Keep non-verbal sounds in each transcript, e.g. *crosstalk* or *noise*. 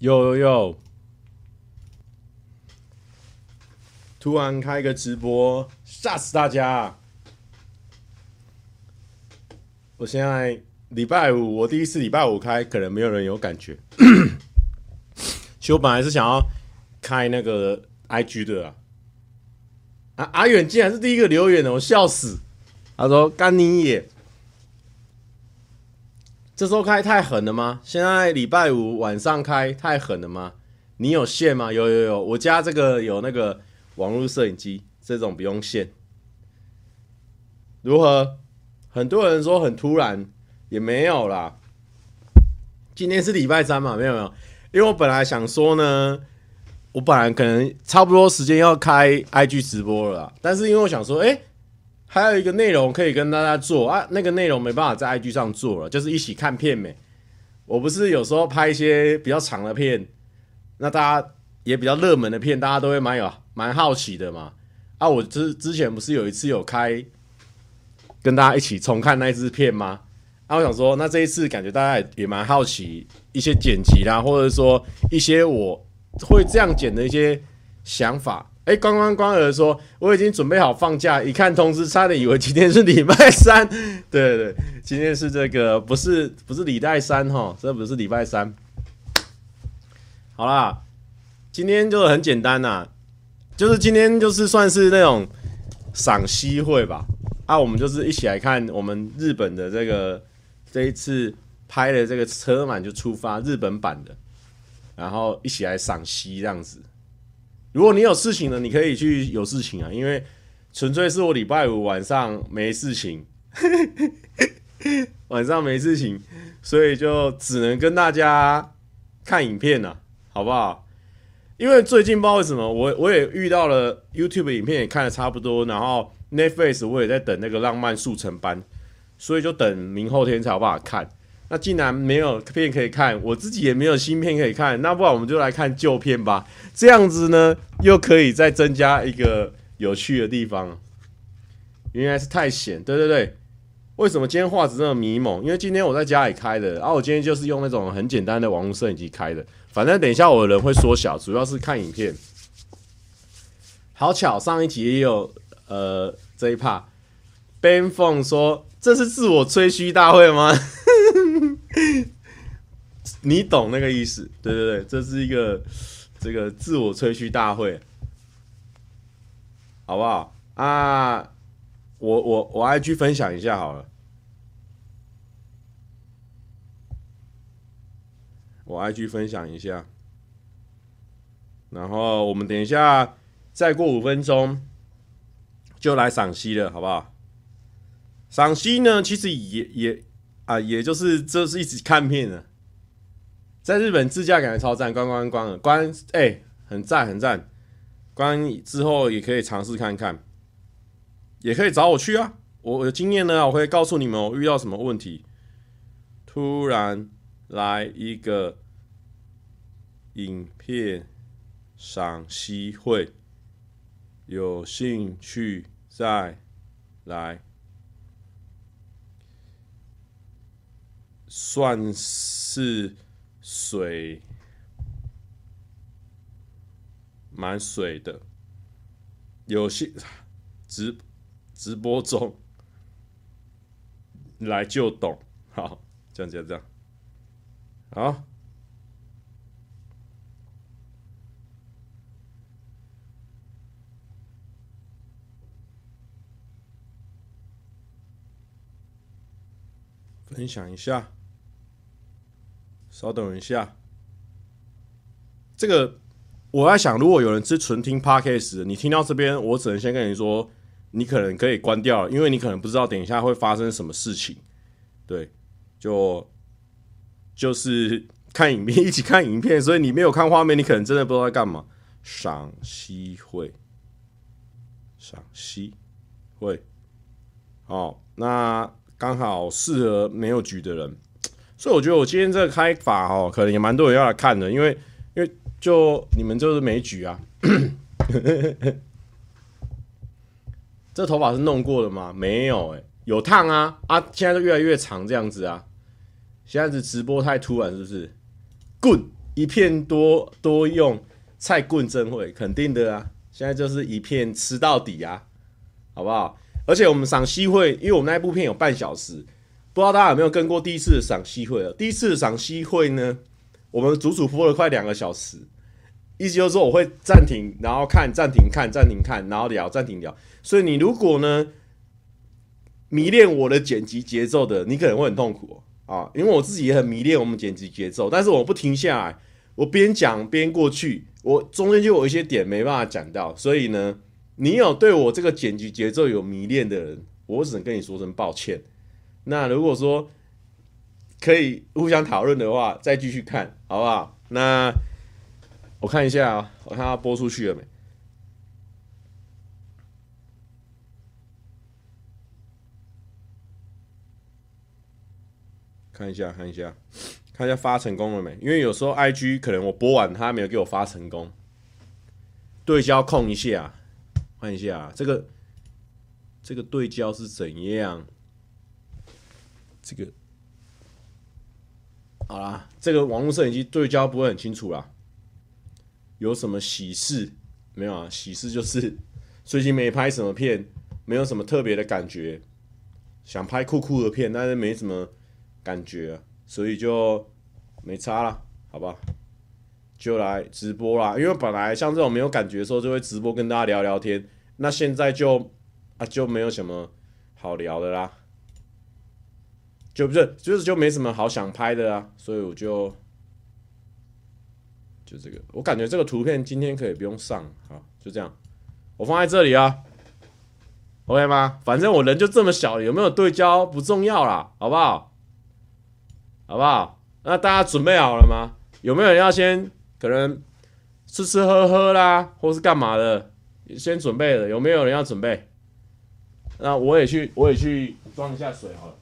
有有有！突然开个直播，吓死大家！我现在礼拜五，我第一次礼拜五开，可能没有人有感觉。*coughs* 其实我本来是想要开那个 IG 的啊，啊阿远竟然是第一个留言的，我笑死！他说：“干你也。”这周开太狠了吗？现在礼拜五晚上开太狠了吗？你有线吗？有有有，我家这个有那个网络摄影机，这种不用线。如何？很多人说很突然，也没有啦。今天是礼拜三嘛？没有没有，因为我本来想说呢，我本来可能差不多时间要开 IG 直播了啦，但是因为我想说，哎。还有一个内容可以跟大家做啊，那个内容没办法在 IG 上做了，就是一起看片没。我不是有时候拍一些比较长的片，那大家也比较热门的片，大家都会蛮有蛮好奇的嘛。啊，我之之前不是有一次有开跟大家一起重看那一支片吗？啊，我想说，那这一次感觉大家也蛮好奇一些剪辑啦，或者说一些我会这样剪的一些想法。哎，关关关儿说，我已经准备好放假，一看通知，差点以为今天是礼拜三。对对，今天是这个，不是不是礼拜三哈，这不是礼拜三。好啦，今天就很简单啦，就是今天就是算是那种赏析会吧。啊，我们就是一起来看我们日本的这个这一次拍的这个车满就出发日本版的，然后一起来赏析这样子。如果你有事情呢，你可以去有事情啊，因为纯粹是我礼拜五晚上没事情，*laughs* 晚上没事情，所以就只能跟大家看影片了，好不好？因为最近不知道为什么，我我也遇到了 YouTube 影片也看的差不多，然后 Netflix 我也在等那个浪漫速成班，所以就等明后天才有办法看。那既然没有片可以看，我自己也没有新片可以看，那不然我们就来看旧片吧。这样子呢，又可以再增加一个有趣的地方。原来是太闲，对对对。为什么今天画质那么迷蒙？因为今天我在家里开的，然后我今天就是用那种很简单的网络摄影机开的。反正等一下我的人会缩小，主要是看影片。好巧，上一集也有呃这一趴。Ben Fong 说：“这是自我吹嘘大会吗？” *laughs* 你懂那个意思，对对对，这是一个这个自我吹嘘大会，好不好啊？我我我 IG 分享一下好了，我 IG 分享一下，然后我们等一下再过五分钟就来赏析了，好不好？赏析呢，其实也也。啊，也就是这是一直看片的，在日本自驾感觉超赞，关关关了关，哎、很赞很赞，关之后也可以尝试看看，也可以找我去啊，我有经验呢，我会告诉你们我遇到什么问题。突然来一个影片赏析会，有兴趣再来。算是水，蛮水的。有些直直播中来就懂，好，这样这样这样，好，分享一下。稍等一下，这个我在想，如果有人是纯听 Podcast，你听到这边，我只能先跟你说，你可能可以关掉，因为你可能不知道等一下会发生什么事情。对，就就是看影片，一起看影片，所以你没有看画面，你可能真的不知道在干嘛。赏析会，赏析会，好，那刚好适合没有局的人。所以我觉得我今天这个开法哦，可能也蛮多人要来看的，因为因为就你们就是没举啊。*coughs* 这头发是弄过的吗？没有哎、有烫啊啊！现在都越来越长这样子啊。现在是直播太突然是不是棍一片多多用，菜棍真会，肯定的啊！现在就是一片吃到底啊，好不好？而且我们赏析会，因为我们那一部片有半小时，不知道大家有没有跟过第一次赏析会了？第一次赏析会呢，我们足足播了快两个小时，意思就是说我会暂停，然后看，暂停看，暂停看，然后聊，暂停聊。所以你如果呢迷恋我的剪辑节奏的，你可能会很痛苦啊，因为我自己也很迷恋我们剪辑节奏，但是我不停下来。我边讲边过去，我中间就有一些点没办法讲到，所以呢，你有对我这个剪辑节奏有迷恋的人，我只能跟你说声抱歉。那如果说可以互相讨论的话，再继续看好不好？那我看一下啊，我看它播出去了没？看一下，看一下。看一下发成功了没？因为有时候 IG 可能我播完，他没有给我发成功。对焦控一下，看一下这个这个对焦是怎样？这个好啦，这个网络摄影机对焦不会很清楚啦。有什么喜事没有啊？喜事就是 *laughs* 最近没拍什么片，没有什么特别的感觉，想拍酷酷的片，但是没什么感觉。所以就没差了，好吧？就来直播啦。因为本来像这种没有感觉的时候，就会直播跟大家聊聊天。那现在就啊就没有什么好聊的啦，就不是就是就没什么好想拍的啦。所以我就就这个，我感觉这个图片今天可以不用上，好，就这样，我放在这里啊，OK 吗？反正我人就这么小，有没有对焦不重要啦，好不好？好不好？那大家准备好了吗？有没有人要先可能吃吃喝喝啦，或是干嘛的？先准备的，有没有人要准备？那我也去，我也去装一下水好了。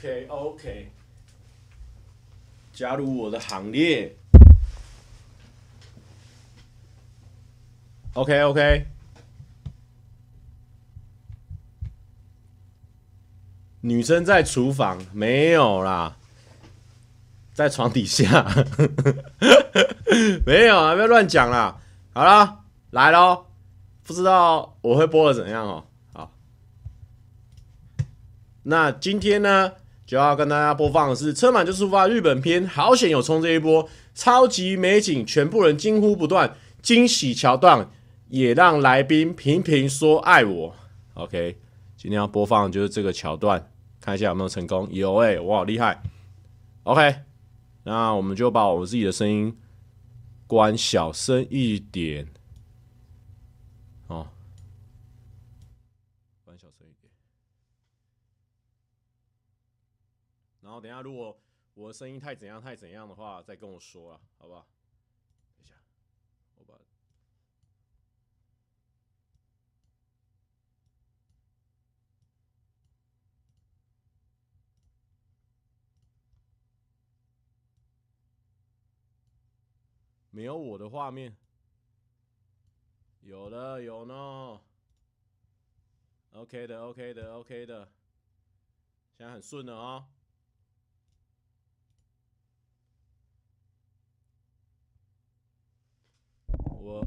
OK OK，加入我的行列。OK OK，女生在厨房没有啦，在床底下，*laughs* 没有啊，不要乱讲啦。好了，来喽，不知道我会播的怎样哦。好。那今天呢，就要跟大家播放的是《车满就出发》日本篇，好险有冲这一波，超级美景，全部人惊呼不断，惊喜桥段也让来宾频频说爱我。OK，今天要播放的就是这个桥段，看一下有没有成功。有哎、欸，我好厉害。OK，那我们就把我自己的声音关小声一点哦。等下，如果我的声音太怎样太怎样的话，再跟我说啊，好不好？等一下，我把没有我的画面，有的有呢，OK 的，OK 的，OK 的，现在很顺了啊。我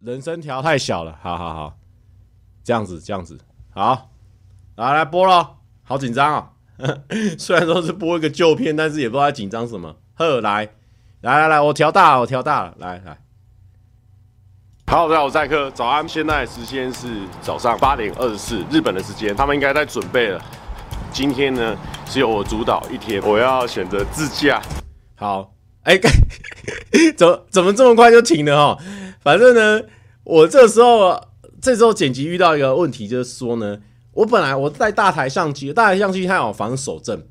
人声调太小了，好好好，这样子这样子，好，来来播了，好紧张啊！*laughs* 虽然说是播一个旧片，但是也不知道紧张什么。呵，来来来来，我调大了，我调大了，来来。好，大家好，我是赛克，早安。现在时间是早上八点二十四，日本的时间，他们应该在准备了。今天呢是由我主导一天，我要选择自驾。好，哎、*laughs* 怎么怎么这么快就停了哈？反正呢，我这时候这时候剪辑遇到一个问题，就是说呢，我本来我带大台相机，大台相机它有防手震，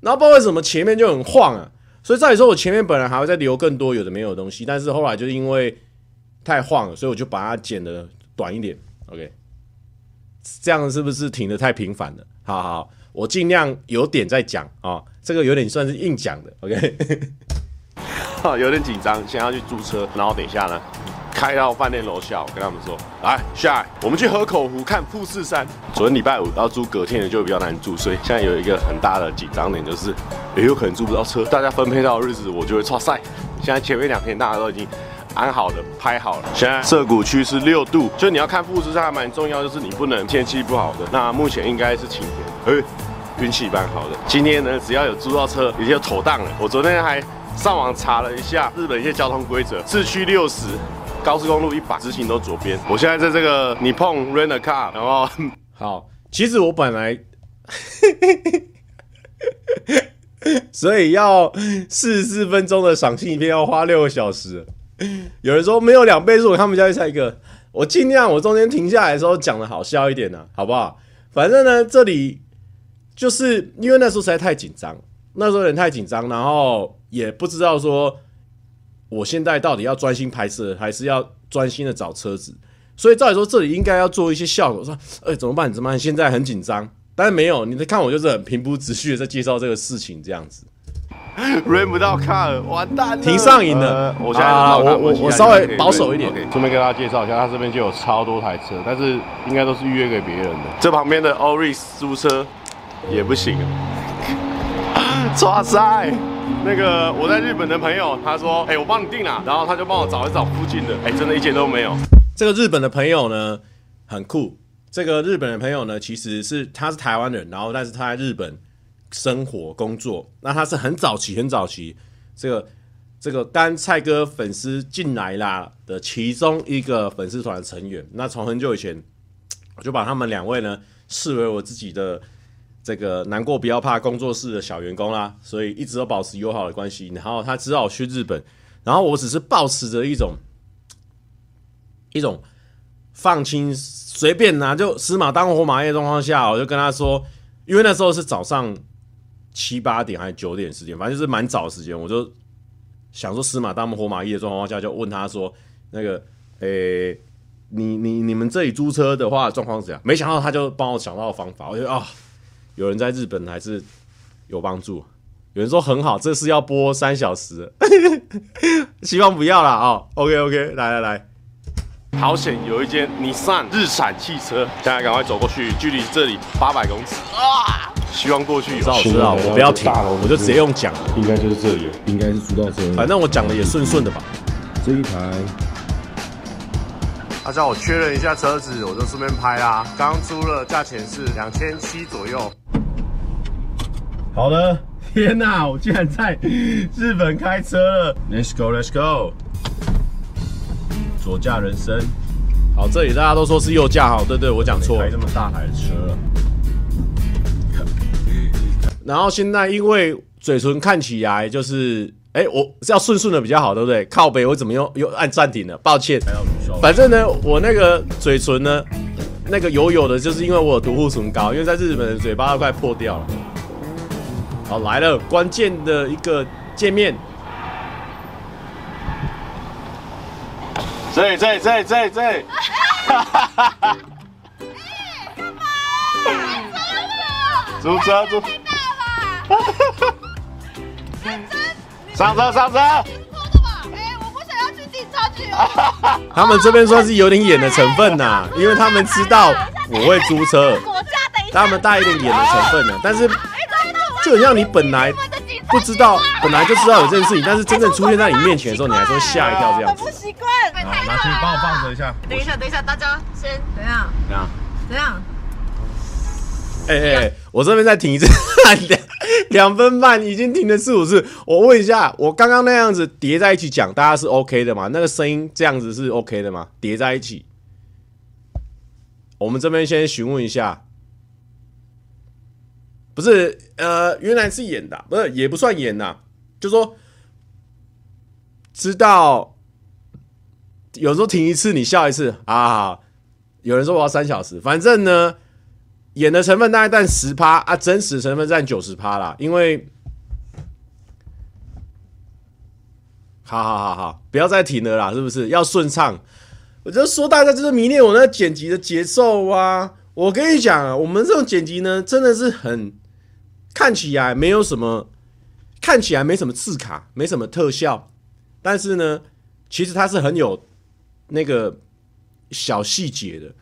然后不知道为什么前面就很晃啊，所以照理说我前面本来还会再留更多有的没有的东西，但是后来就是因为太晃了，所以我就把它剪的短一点。OK，这样是不是停的太频繁了？好好，我尽量有点在讲啊，这个有点算是硬讲的。OK，*laughs* 有点紧张，先要去租车，然后等一下呢，开到饭店楼下，我跟他们说，来下来，我们去河口湖看富士山。昨天礼拜五要租隔天的就比较难住，所以现在有一个很大的紧张点，就是也有可能租不到车。大家分配到的日子，我就会剉赛。现在前面两天大家都已经。安好的，拍好了。现在涩谷区是六度，就你要看富士山还蛮重要，就是你不能天气不好的。那目前应该是晴天，哎，运气蛮好的。今天呢，只要有租到车，已经妥当了。我昨天还上网查了一下日本一些交通规则，市区六十，高速公路一百，直行都左边。我现在在这个你碰 rent a Car，然后 *laughs* 好，其实我本来，*laughs* 所以要四十四分钟的赏心影片要花六个小时。有人说没有两倍速，他们家去猜一个。我尽量，我中间停下来的时候讲的好笑一点呢、好不好？反正呢，这里就是因为那时候实在太紧张，那时候有点太紧张，然后也不知道说我现在到底要专心拍摄，还是要专心的找车子。所以照理说，这里应该要做一些效果，说，哎、欸，怎么办？怎么办？现在很紧张，但是没有，你在看我就是很平铺直叙的在介绍这个事情，这样子。轮不到卡尔，完蛋了，停上瘾了。呃、我现在啊，我我我稍微保守一点。顺便跟大家介绍一下，他这边就有超多台车，但是应该都是预约给别人的。这旁边的 Oris 租车也不行啊。*laughs* 哇塞，那个我在日本的朋友，他说，哎、我帮你订了，然后他就帮我找一找附近的，哎、真的一间都没有。这个日本的朋友呢，很酷。这个日本的朋友呢，其实是他是台湾人，然后但是他在日本。生活工作，那他是很早期很早期，这个这个当赛鸽粉丝进来啦的其中一个粉丝团成员。那从很久以前，我就把他们两位呢视为我自己的这个难过不要怕工作室的小员工啦，所以一直都保持友好的关系。然后他知道我去日本，然后我只是抱持着一种一种放轻随便拿就死马当活马医的状况下，我就跟他说，因为那时候是早上。七八点还是九点时间，反正就是蛮早的时间。我就想说死马当活马医的状况下，就问他说：“那个，诶、你你你们这里租车的话状况怎样？”没想到他就帮我想到方法。我觉得啊、有人在日本还是有帮助。有人说很好，这是要播三小时，希望不要啦。哦。OK OK，来来来，好险有一间 Nissan 日产汽车，现在赶快走过去，距离这里八百公尺啊！希望过去有，我知道，我不要停，我就直接用讲，应该就是这里，应该是租到车，反正我讲的也顺顺的吧。这一台，他叫我确认一下车子，我就顺便拍啦。刚租了，价钱是两千七左右。好的，天哪，我竟然在日本开车了！Let's go，Let's go，左驾人生。好，这里大家都说是右驾，好，对对，我讲错了，开这么大台的车了。然后现在因为嘴唇看起来就是，哎，我是要顺顺的比较好，对不对？靠北我怎么又又按暂停了？抱歉。反正呢，我那个嘴唇呢，那个油油的，就是因为我有毒护唇膏，因为在日本的嘴巴都快破掉了。好，来了，关键的一个界面。这这这这这。哈哈哈哈。租车租。上车上车！哎，我不想要去警察局。*laughs* 他们这边算是有点演的成分呐，因为他们知道我会租车，*laughs* 他们带一点演的成分呢。但是就很像你本来不知道，本来就知道有这件事情，但是真正出现在你面前的时候，你还是会吓一跳这样子。不习惯。好，拿去帮我放着一下。等一下，等一下，大家先等一下。怎样？怎样？哎哎，我这边再停一次。两分半已经停了四五次。我问一下，我刚刚那样子叠在一起讲，大家是 OK 的吗？那个声音这样子是 OK 的吗？叠在一起，我们这边先询问一下。不是，呃，原来是演的，不是也不算演呐，就说知道有时候停一次，你笑一次啊。有人说我要三小时，反正呢。演的成分大概占十趴啊，真实成分占九十趴啦。因为，好好好好，不要再停了啦，是不是要顺畅？我就说大家就是迷恋我那剪辑的节奏啊。我跟你讲，我们这种剪辑呢，真的是很看起来没有什么，看起来没什么字卡，没什么特效，但是呢，其实它是很有那个小细节的。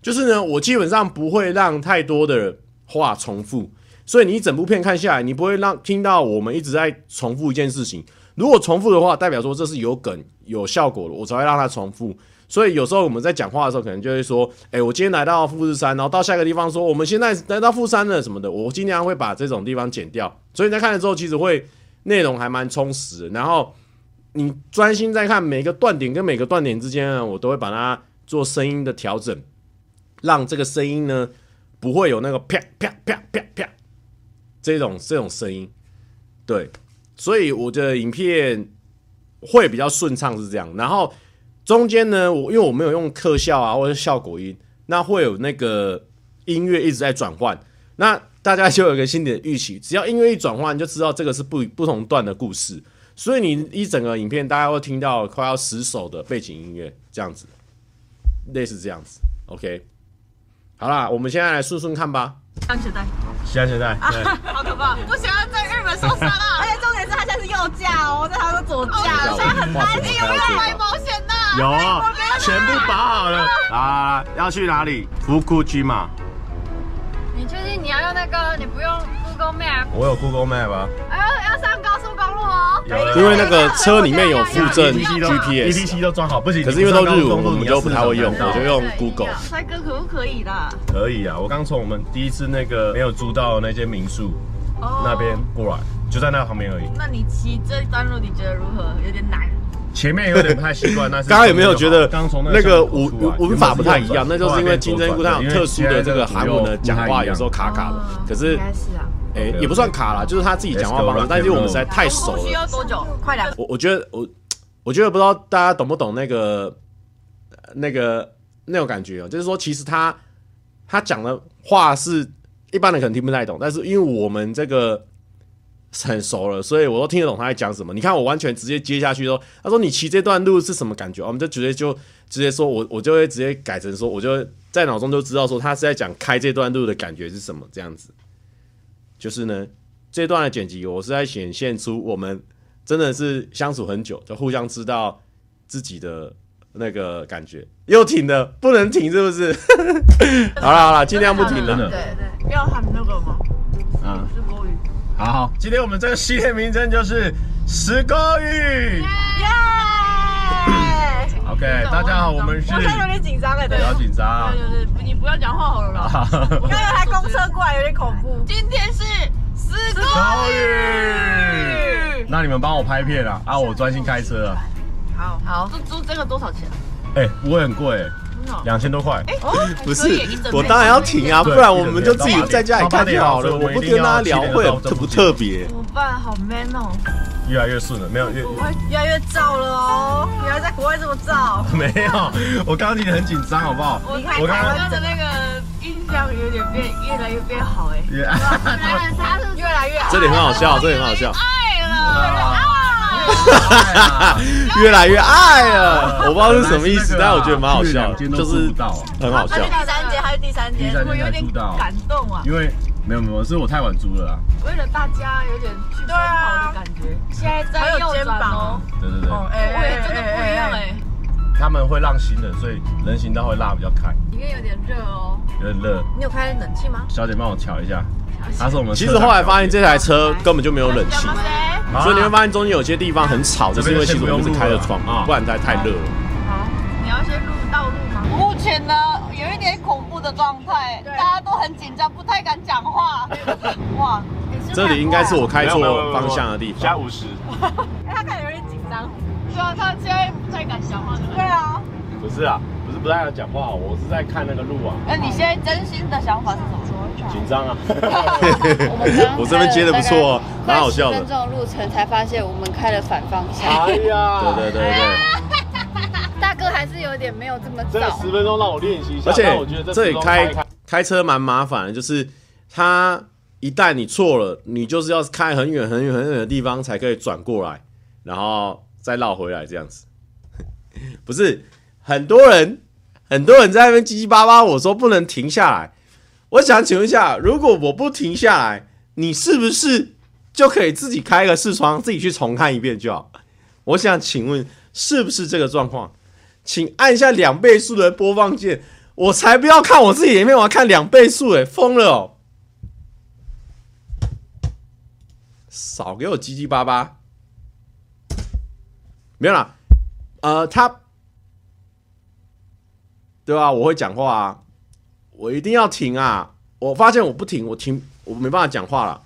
就是呢，我基本上不会让太多的话重复，所以你一整部片看下来，你不会让听到我们一直在重复一件事情。如果重复的话，代表说这是有梗、有效果的，我才会让它重复。所以有时候我们在讲话的时候，可能就会说：“哎，我今天来到富士山，然后到下一个地方说我们现在来到富山了什么的。”我尽量会把这种地方剪掉。所以在看了之后，其实会内容还蛮充实。然后你专心在看每个断点跟每个断点之间呢，我都会把它做声音的调整。让这个声音呢，不会有那个啪啪啪啪啪这种这种声音，对，所以我的影片会比较顺畅是这样。然后中间呢，我因为我没有用特效啊或者效果音，那会有那个音乐一直在转换，那大家就有一个心理的预期，只要音乐一转换，你就知道这个是不不同段的故事。所以你一整个影片，大家会听到快要十首的背景音乐，这样子，类似这样子，OK。好啦，我们现在来顺顺看吧。安全带，系安全带。好可怕！不想要在日本受伤啊！*laughs* *laughs* 而且重点是他现在是右驾哦，在他的左驾，现在很担心。有没有买保险的？有，全部保好了。啊，要去哪里？福库区嘛。你确定你要用那个？你不用 Google Map？我有 Google Map 啊。哎呦，要上高速公路哦。因为那个车里面有附赠 GPS，ETC 都装好，不行。可是因为都日文，我们就不太会用，我就用 Google。帅哥可不可以的？可以啊，我刚从我们第一次那个没有租到那间民宿那边过来，就在那旁边而已。那你骑这段路你觉得如何？有点难。前面有点不太习惯，*laughs* 但是刚刚有没有觉得那个文文法不太一样？那就是因为金针菇它有特殊的这个韩文的讲话，有时候卡卡的。可是，哎，也不算卡啦，就是他自己讲话方式。但是因为我们实在太熟了。需要多久？快两。我我觉得我我觉得不知道大家懂不懂那个那个那种感觉哦，就是说其实他他讲的话是一般人可能听不太懂，但是因为我们这个。很熟了，所以我都听得懂他在讲什么。你看，我完全直接接下去说，他说你骑这段路是什么感觉？我们就直接就直接说，我我就会直接改成说，我就在脑中就知道说他是在讲开这段路的感觉是什么这样子。就是呢，这段的剪辑，我是在显现出我们真的是相处很久，就互相知道自己的那个感觉。又停了，不能停，是不是？*laughs* 好了好了，尽量不停了。对对，要喊那个吗？嗯。好，好，今天我们这个系列名称就是十勾语。耶！OK，大家好，我们是。我现在有点紧张哎，不要紧张。对对对，你不要讲话好了啦。我刚刚有台公车过来，有点恐怖。今天是十勾语。那你们帮我拍片啊，啊，我专心开车啊。好好，这租这个多少钱？哎，不会很贵。两千多块，哎，不是，我当然要停啊，不然我们就自己在家里看就好了。我不跟他聊会特不特别？怎么办？好 man 哦！越来越顺了，没有越越来越燥了哦。原来在国外这么燥？*laughs* 没有，我刚刚听得很紧张，好不好？我看台湾的那个印象有点变，越来越变好哎。*laughs* 越来越，这里很好笑，这里很好笑。爱了。*laughs* 越来越爱了，我不知道是什么意思，但我觉得蛮好笑，就是很好笑。第三节还是第三节？我有点感动啊，因为没有没有，是我太晚租了啦。为了大家有点去奔跑的感觉，现在在右转哦。对对对，哎，真的不一样哎。他们会让行人，所以人行道会拉比较开。里面有点热哦，有点热。你有开冷气吗？小姐帮我调一下。他是我们。其实后来发现这台车根本就没有冷气。所以你会发现中间有些地方很吵，就是因为其实我们是开着窗啊，不然太太热了。好，你要先录道路吗？目前呢，有一点恐怖的状态，大家都很紧张，不太敢讲话。哇，这里应该是我开错方向的地方。加五十。*laughs* 哎，他看起来有点紧张。对啊，他现在不太敢讲话。对啊。不是啊，不是不太敢讲话，我是在看那个路啊。那你现在真心的想法是什么？紧张啊！*laughs* 我这边接的不错，蛮好笑的。十分钟的路程才发现我们开了反方向。哎呀，对对对对。大哥还是有点没有这么早。这十分钟让我练习一下。而且我觉得这里开开车蛮麻烦的，就是他一旦你错了，你就是要开很远很远很远的地方才可以转过来，然后再绕回来这样子。*laughs* 不是很多人，很多人在那边叽叽巴巴，我说不能停下来。我想请问一下，如果我不停下来，你是不是就可以自己开个视窗，自己去重看一遍就好？我想请问，是不是这个状况？请按下两倍速的播放键，我才不要看我自己里面，我要看两倍速，诶，疯了哦！少给我叽叽巴巴，没有啦，呃，他，对吧？我会讲话啊。我一定要停啊！我发现我不停，我停，我没办法讲话了。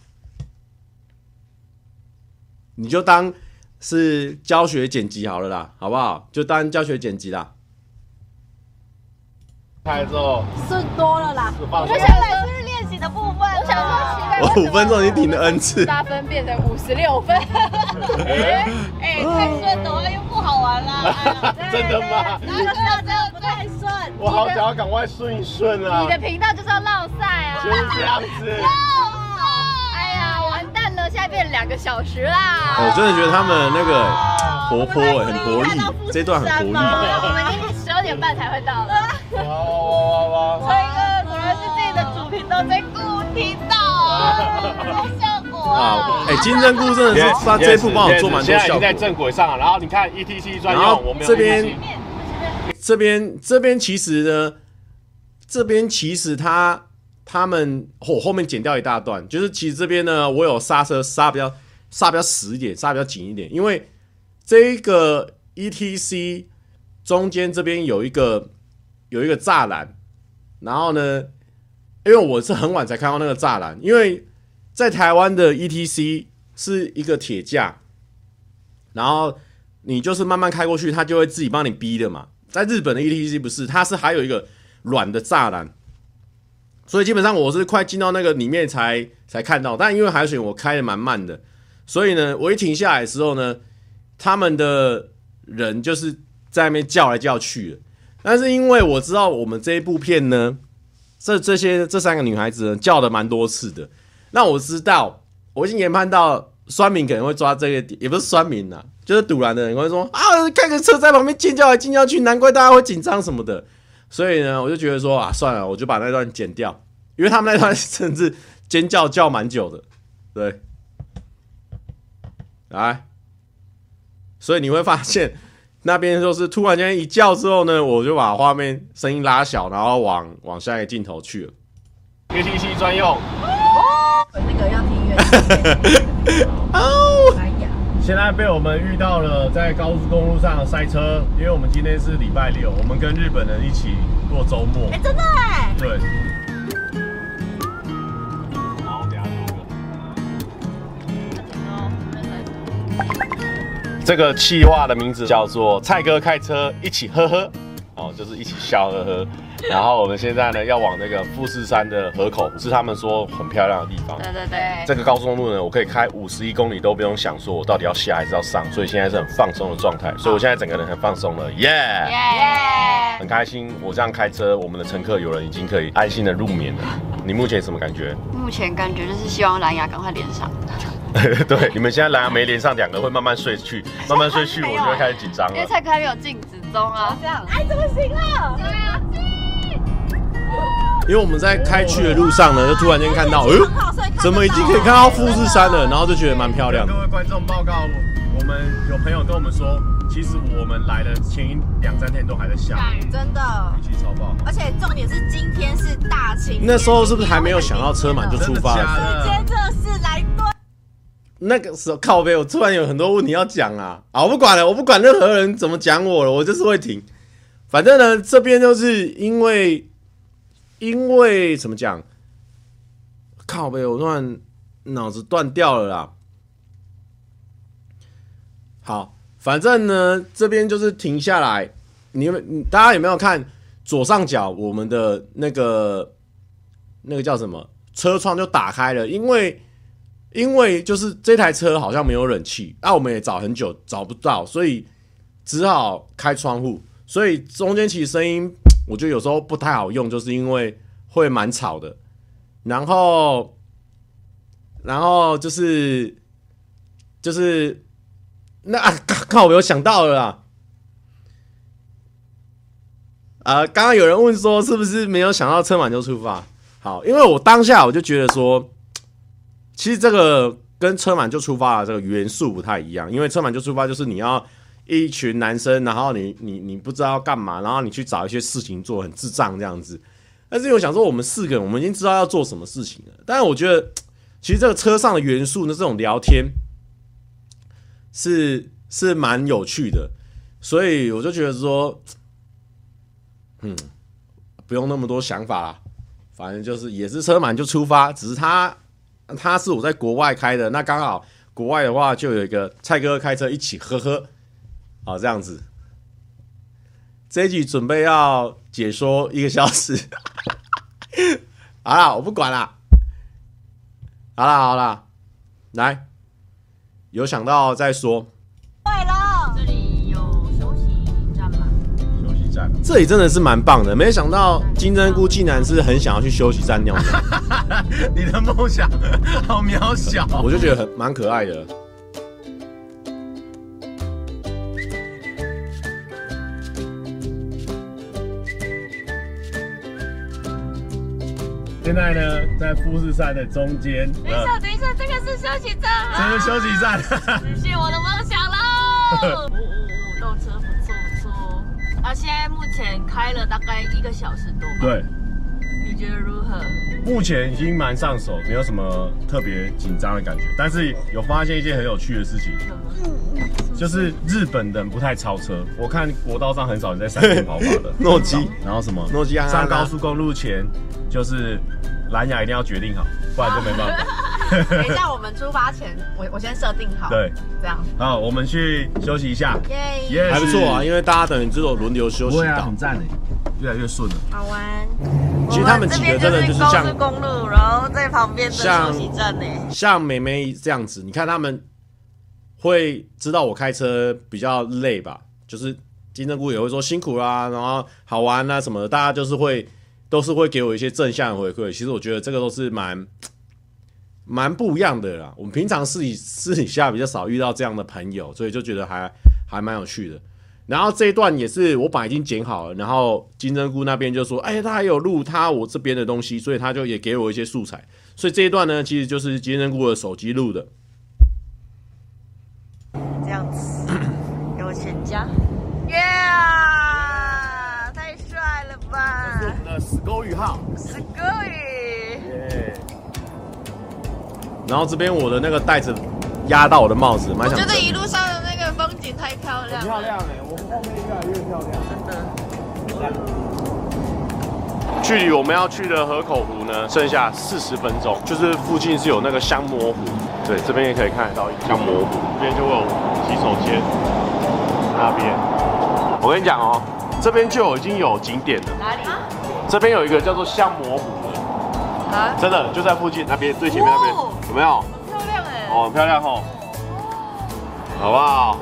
你就当是教学剪辑好了啦，好不好？就当教学剪辑啦。开之后顺多了啦。我现在是练习的部分。我想说，我五分钟已经停了 N 次，八分变成五十六分。*laughs* 哎，太顺的话又不好玩了。*laughs* 真的吗？我好想要赶快顺一顺啊！你的频道就是要烙赛啊！就是这样子。哎呀，完蛋了，现在变两个小时啦！我真的觉得他们那个活泼，很活力，这段很活力。我们今天十二点半才会到的。哇哇哇哇！崔哥果然是自己的主频道在顾频道啊，好效果啊！哎，金针菇真的是他这一部帮我做蛮多效果。现在已经在正轨上了，然后你看 ETC 专用，我们这边。这边这边其实呢，这边其实他他们后后面剪掉一大段，就是其实这边呢，我有刹车刹比较刹比较死一点，刹比较紧一点，因为这个 ETC 中间这边有一个有一个栅栏，然后呢，因为我是很晚才看到那个栅栏，因为在台湾的 ETC 是一个铁架，然后你就是慢慢开过去，它就会自己帮你逼的嘛。在日本的 ETC 不是，它是还有一个软的栅栏，所以基本上我是快进到那个里面才才看到。但因为海水我开的蛮慢的，所以呢，我一停下来的时候呢，他们的人就是在那边叫来叫去的。但是因为我知道我们这一部片呢，这这些这三个女孩子呢叫的蛮多次的，那我知道我已经研判到酸敏可能会抓这个点，也不是酸敏呐。就是堵拦的人会说啊，开个车在旁边尖叫来尖叫去，难怪大家会紧张什么的。所以呢，我就觉得说啊，算了，我就把那段剪掉，因为他们那段甚至尖叫叫蛮久的。对，来，所以你会发现那边就是突然间一叫之后呢，我就把画面声音拉小，然后往往下一个镜头去了。ATC 专用，哦，那个要听音乐。*laughs* 哦。现在被我们遇到了在高速公路上塞车，因为我们今天是礼拜六，我们跟日本人一起过周末。哎，真的哎。对。这个企划的名字叫做“蔡哥开车一起呵呵”，哦，就是一起笑呵呵。然后我们现在呢，要往那个富士山的河口，是他们说很漂亮的地方。对对对。这个高速公路呢，我可以开五十一公里都不用想说我到底要下还是要上，所以现在是很放松的状态。所以我现在整个人很放松了，耶、yeah! Yeah! 很开心。我这样开车，我们的乘客有人已经可以安心的入眠了。你目前什么感觉？目前感觉就是希望蓝牙赶快连上。*laughs* 对，你们现在蓝牙没连上，两个会慢慢睡去，慢慢睡去，我就会开始紧张了。因为蔡哥还没有静止中啊。这样，哎，怎么行了？对啊。因为我们在开去的路上呢，就突然间看到，哎呦，怎么已经可以看到富士山了？然后就觉得蛮漂亮的。各位观众报告，我们有朋友跟我们说，其实我们来的前一两三天都还在下雨，真的，雨季超爆。而且重点是今天是大晴天，那时候是不是还没有想到车满就出发了？时间这是来对。那个时候靠北，我突然有很多问题要讲啊！啊，我不管了，我不管任何人怎么讲我了，我就是会停。反正呢，这边就是因为。因为怎么讲？靠北，我突然脑子断掉了啦。好，反正呢，这边就是停下来。你们大家有没有看左上角我们的那个那个叫什么车窗就打开了？因为因为就是这台车好像没有冷气，那、我们也找很久找不到，所以只好开窗户。所以中间其实声音我觉得有时候不太好用，就是因为会蛮吵的。然后，然后就是就是那啊，刚好我有想到了啦。呃，刚刚有人问说是不是没有想到车满就出发？好，因为我当下我就觉得说，其实这个跟车满就出发的这个元素不太一样，因为车满就出发就是你要一群男生，然后你你你不知道要干嘛，然后你去找一些事情做，很智障这样子。但是我想说，我们四个人我们已经知道要做什么事情了，但是我觉得其实这个车上的元素呢，这种聊天是是蛮有趣的，所以我就觉得说。嗯，不用那么多想法啦，反正就是也是车满就出发，只是他他是我在国外开的，那刚好国外的话就有一个蔡哥开车一起呵呵，好这样子。这一集准备要解说一个小时，*laughs* 好啦，我不管啦，好啦好啦，来，有想到再说。这里真的是蛮棒的，没想到金针菇竟然是很想要去休息站尿尿。*laughs* 你的梦想好渺小，我就觉得很蛮可爱的。现在呢，在富士山的中间。等一下，等一下，这个是休息站，这是休息站，实现我的梦想喽！呜 *laughs* 呜呜，动车不错不错。啊，现在目前开了大概一个小时多吧。对，你觉得如何？目前已经蛮上手，没有什么特别紧张的感觉。但是有发现一件很有趣的事情，就是日本人不太超车。我看国道上很少人在山边跑法的。*laughs* 诺基，然后什么？诺基亚上高速公路前，就是蓝牙一定要决定好，不然就没办法。*laughs* 等一下，我们出发前，我我先设定好。对，这样。好，我们去休息一下。耶，还不错啊，因为大家等于这种轮流休息到，很赞诶，越来越顺了。好玩。其实他们几个真的就是像高速公路，然后在旁边的休息站呢。像妹妹这样子，你看他们会知道我开车比较累吧？就是金针菇也会说辛苦啦，然后好玩啊什么的，大家就是会都是会给我一些正向的回馈。其实我觉得这个都是蛮。蛮不一样的啦，我们平常私底私底下比较少遇到这样的朋友，所以就觉得还还蛮有趣的。然后这一段也是我本来已经剪好了，然后金针菇那边就说：“哎，他还有录他我这边的东西，所以他就也给我一些素材。”所以这一段呢，其实就是金针菇的手机录的。这样子，给我请假。耶啊！太帅了吧！这是我们的死勾鱼号。死勾鱼。然后这边我的那个袋子压到我的帽子，蛮想。我觉得一路上的那个风景太漂亮漂亮哎，我们后面越来越漂亮，真的。距离我们要去的河口湖呢，剩下四十分钟。就是附近是有那个香蘑湖，对，这边也可以看得到香蘑湖。这边就会有洗手间，那边。我跟你讲哦，这边就已经有景点了。哪里？这边有一个叫做香魔湖的，啊？真的就在附近那边最前面那边。哦有没有？很漂亮哎！哦，很漂亮哦，好不好？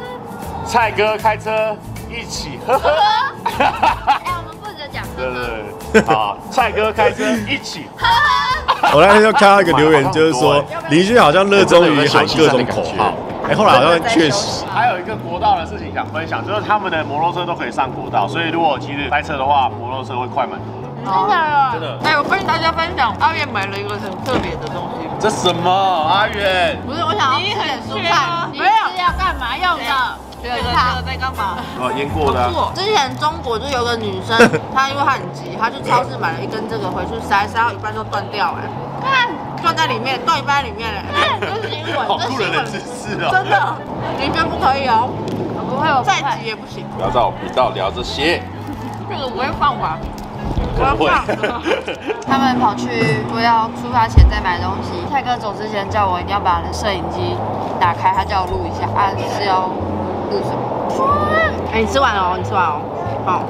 蔡哥开车一起呵呵。*laughs* 哎，我们负责讲。对对对，好，蔡哥开车一起。我那天就看到一个留言，就是说邻居好像热衷于喊各种口号。哎，后来好像确实。还有一个国道的事情想分享，就是他们的摩托车都可以上国道，所以如果其实开车的话，摩托车会快蛮多。真的啊！真的。哎，我跟大家分享，阿远买了一个很特别的东西。这什么？阿远？不是，我想要吃点蔬菜。没有，是要干嘛用的？对对对，在干嘛？哦，腌过的。之前中国就有个女生，*laughs* 她因为她很急，她去超市买了一根这个回去塞，塞到一半就断掉了。看，断在里面，断一半在里面嘞。这是英文，这是新闻知识哦。*laughs* 真的，你觉得不可以哦？不会，我再急也不行。不要在我频道聊这些。这个不会放吧？可能会。*laughs* 他们跑去说要出发前再买东西。泰哥走之前叫我一定要把摄影机打开，他叫我录一下，啊是要哎，你吃完了哦，你吃完哦。好，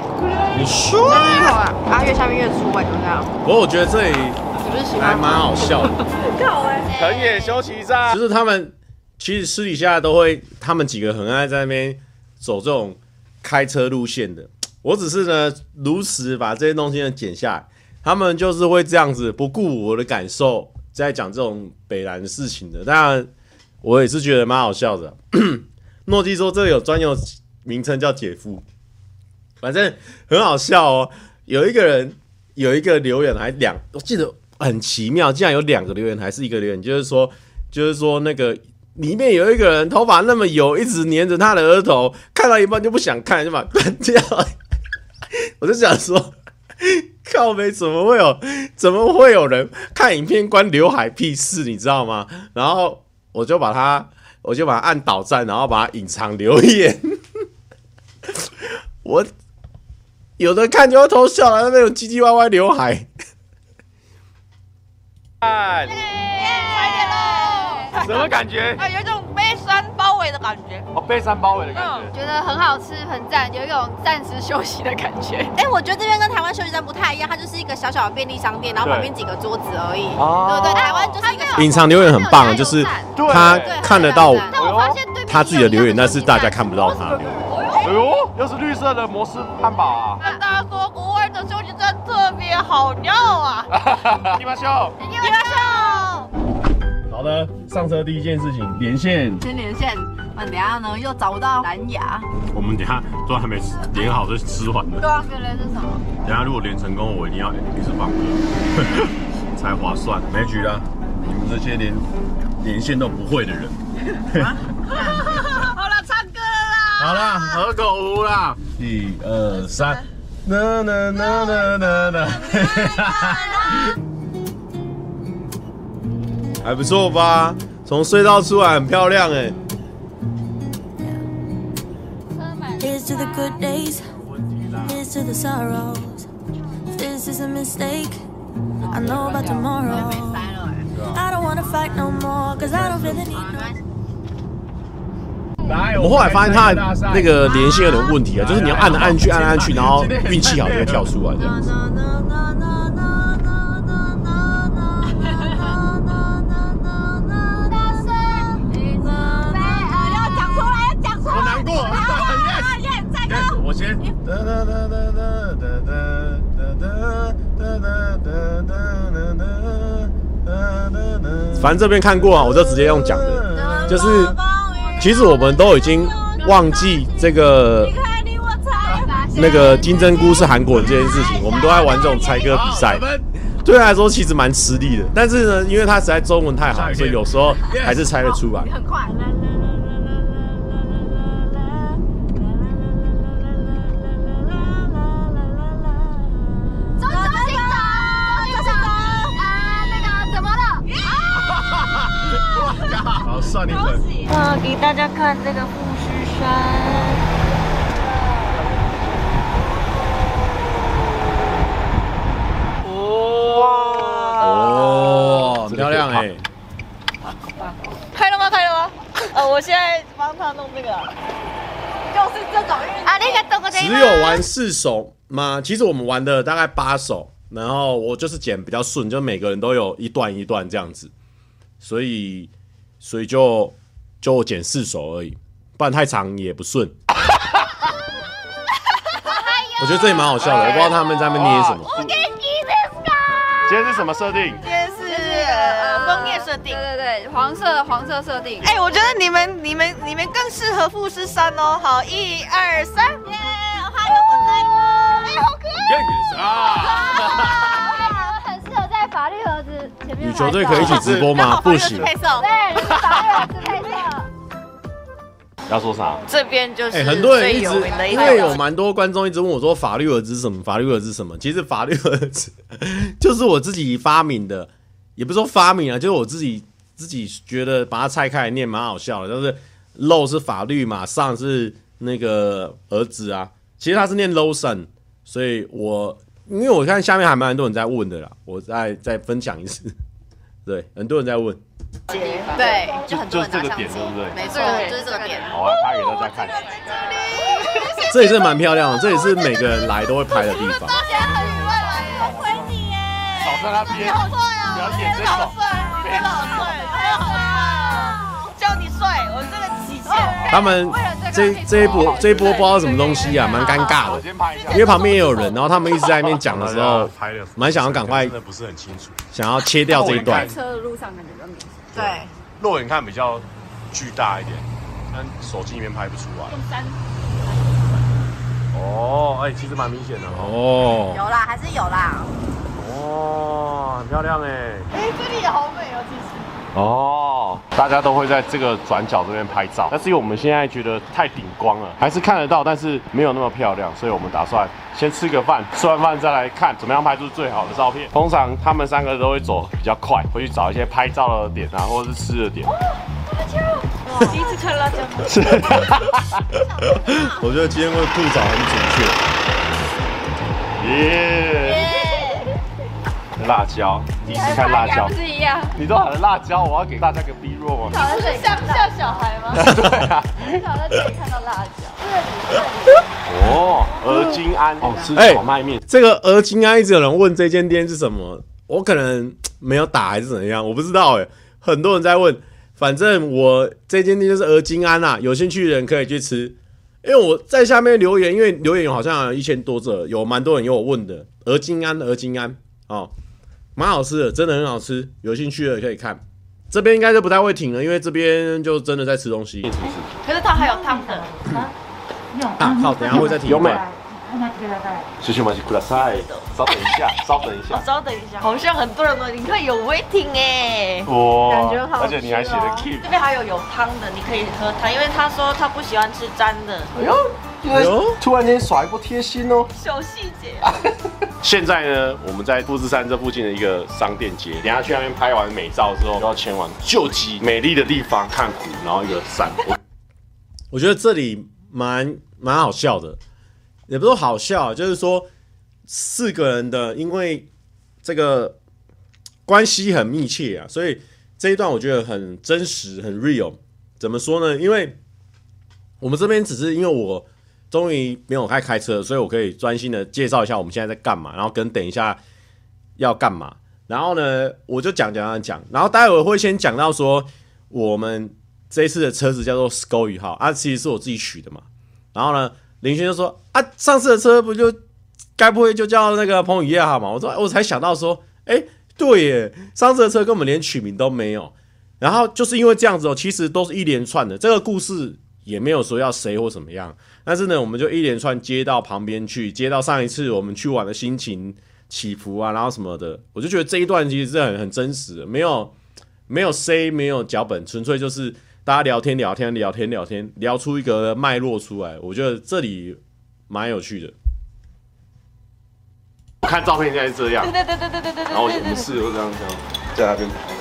你说啊，啊越下面越粗哎，怎么样？不过我觉得这里你不是喜欢还蛮好笑的。*laughs* 藤野休息站，就是他们其实私底下都会，他们几个很爱在那边走这种开车路线的。我只是呢，如实把这些东西呢剪下来，他们就是会这样子不顾我的感受，在讲这种北兰的事情的。当然，我也是觉得蛮好笑的。诺基说这有专有名称叫姐夫，反正很好笑哦。有一个人有一个留言还两，我记得很奇妙，竟然有两个留言还是一个留言，就是说就是说那个里面有一个人头发那么油，一直黏着他的额头，看到一半就不想看，就把关掉。*laughs* 我就想说，靠北怎么会有，怎么会有人看影片关刘海屁事，你知道吗？然后我就把它，我就把它按倒赞，然后把它隐藏留言。*laughs* 我有的看就要偷笑了，那种唧唧歪歪刘海。哎，快点喽！什么感觉？啊，有一感觉。哦，被山包围的感觉。觉得很好吃，很赞，有一种暂时休息的感觉。*laughs* 哎，我觉得这边跟台湾休息站不太一样，它就是一个小小的便利商店，然后旁边几个桌子而已。哦，对对，台湾就是一个隐藏留言很棒，就是他看得到但我发现对他自己的留言，但是大家看不到他的留言。哎呦，又是绿色的摩斯汉堡啊！跟大家说，国外的休息站特别好尿啊！立马秀，立马秀。好的，上车第一件事情连线。先连线，那等下呢又找不到蓝牙。我们等下都还没连好就吃完了。对啊，原来是什么？等下如果连成功，我一定要一直放歌，*laughs* 才划算。没局了，你们这些连连线都不会的人。*laughs* 好了，唱歌啦！好了，河口湖啦，一二三，啦啦啦啦啦啦，*laughs* 还不错吧？从隧道出来很漂亮哎。Good days, here's to the sorrows. This is a mistake. I know about tomorrow. I don't wanna fight no more, cause I don't feel the need. 我们后来发现他那个连线有点问题啊，就是你要按来按去，按来按去，然后运气好就会跳出来这样子。反正这边看过啊，我就直接用讲的，就是其实我们都已经忘记这个那个金针菇是韩国人这件事情，我们都在玩这种猜歌比赛，对他来说其实蛮吃力的。但是呢，因为他实在中文太好，所以有时候还是猜得出来。啊，给大家看这个富士山。哦，很漂亮哎！开了吗？开了吗？呃，我现在帮他弄这个，就是这种啊，那个动个只有玩四首吗？其实我们玩的大概八首，然后我就是剪比较顺，就每个人都有一段一段这样子，所以所以就就剪四首而已，不然太长也不顺。*laughs* 我觉得这也蛮好笑的，我不知道他们在那边捏什么。今天是什么设定？今天是呃枫叶设定，对对对，黄色黄色设定。哎，我觉得你们你们你们更适合富士山哦。好，一二三，耶！还有我在，哎，好可爱啊！*laughs* 法律盒子前面。女球队可以一起直播吗？不行。*laughs* 对，法律盒子配色。要说啥？这边就是哎，很多人一直因为有蛮多观众一直问我说法律儿子是什么？法律儿子是什么？其实法律儿子就是我自己发明的，也不是说发明啊，就是我自己自己觉得把它拆开来念蛮好笑的。就是 low 是法律嘛，上是那个儿子啊，其实他是念 low son，所以我因为我看下面还蛮多人在问的啦，我再再分享一次。*laughs* 对，很多人在问。对，就很多人就这个点，对不对？没错，就是这个点。好啊，拍给大家看。这里。是蛮漂亮的，这里是每个人来都会拍的地方。我回你耶！少在那边，好帅哦！不要演这种。真的好帅，好帅！叫你帅，我这个极限。他们这这一波这一波不知道什么东西啊，蛮尴尬的，因为旁边也有人，然后他们一直在那边讲的时候，蛮想要赶快，真的不是很清楚，想要切掉这一段。开车的路上感觉比较明显。对，肉眼看比较巨大一点，但手机里面拍不出来。用三。哦，哎，其实蛮明显的哦。有啦，还是有啦。哦，很漂亮哎。哎，这里也好美哦，其实。哦，大家都会在这个转角这边拍照，但是因为我们现在觉得太顶光了，还是看得到，但是没有那么漂亮，所以我们打算先吃个饭，吃完饭再来看怎么样拍出最好的照片。通常他们三个都会走比较快，会去找一些拍照的点啊，或者是吃的点。辣椒，第一次看辣椒吗？是。我觉得今天会吐槽很准确。*laughs* 耶。辣椒，第一次看辣椒，不是一样？你都喊了辣椒，我要给大家个 B roll *laughs* 吗？好像是乡下小孩吗？对啊。很少在这里看到辣椒。哦，鹅金安哦，吃炒麦面。这个鹅金安一直有人问这间店是什么，我可能没有打还是怎样，我不知道哎。很多人在问，反正我这间店就是鹅金安啊，有兴趣的人可以去吃。因为我在下面留言，因为留言有好像有一千多者，有蛮多人有我问的鹅金安，鹅金安哦。蛮好吃的，真的很好吃。有兴趣的可以看，这边应该就不太会停了，因为这边就真的在吃东西。可是它还有汤的。啊，好，等下会再停。有没？谢谢马西库拉塞。稍等一下，*laughs* 稍等一下，稍等一下。好像很多人问，你看有 waiting 哎。哇，感觉好。而且你还写了 keep。这边还有有汤的，你可以喝汤，因为他说他不喜欢吃粘的。哎呦，突然间耍一波贴心哦。小细节。*laughs* 现在呢，我们在富士山这附近的一个商店街，等下去那边拍完美照之后，要前往救急美丽的地方看湖，然后一个山。*laughs* 我觉得这里蛮蛮好笑的，也不是好笑，就是说四个人的，因为这个关系很密切啊，所以这一段我觉得很真实，很 real。怎么说呢？因为我们这边只是因为我。终于没有开开车，所以我可以专心的介绍一下我们现在在干嘛，然后跟等一下要干嘛。然后呢，我就讲讲讲讲，然后待会会先讲到说我们这一次的车子叫做 Scoy 号啊，其实是我自己取的嘛。然后呢，林轩就说啊，上次的车不就该不会就叫那个彭于晏号嘛？我说我才想到说，哎，对耶，上次的车根本连取名都没有。然后就是因为这样子哦，其实都是一连串的，这个故事也没有说要谁或怎么样。但是呢，我们就一连串接到旁边去，接到上一次我们去玩的心情起伏啊，然后什么的，我就觉得这一段其实是很很真实的，没有没有 C，没有脚本，纯粹就是大家聊天聊天聊天聊天，聊出一个脉络出来。我觉得这里蛮有趣的。我看照片应该是这样，对对对对对对对。然后我们四个这样这样在那边拍。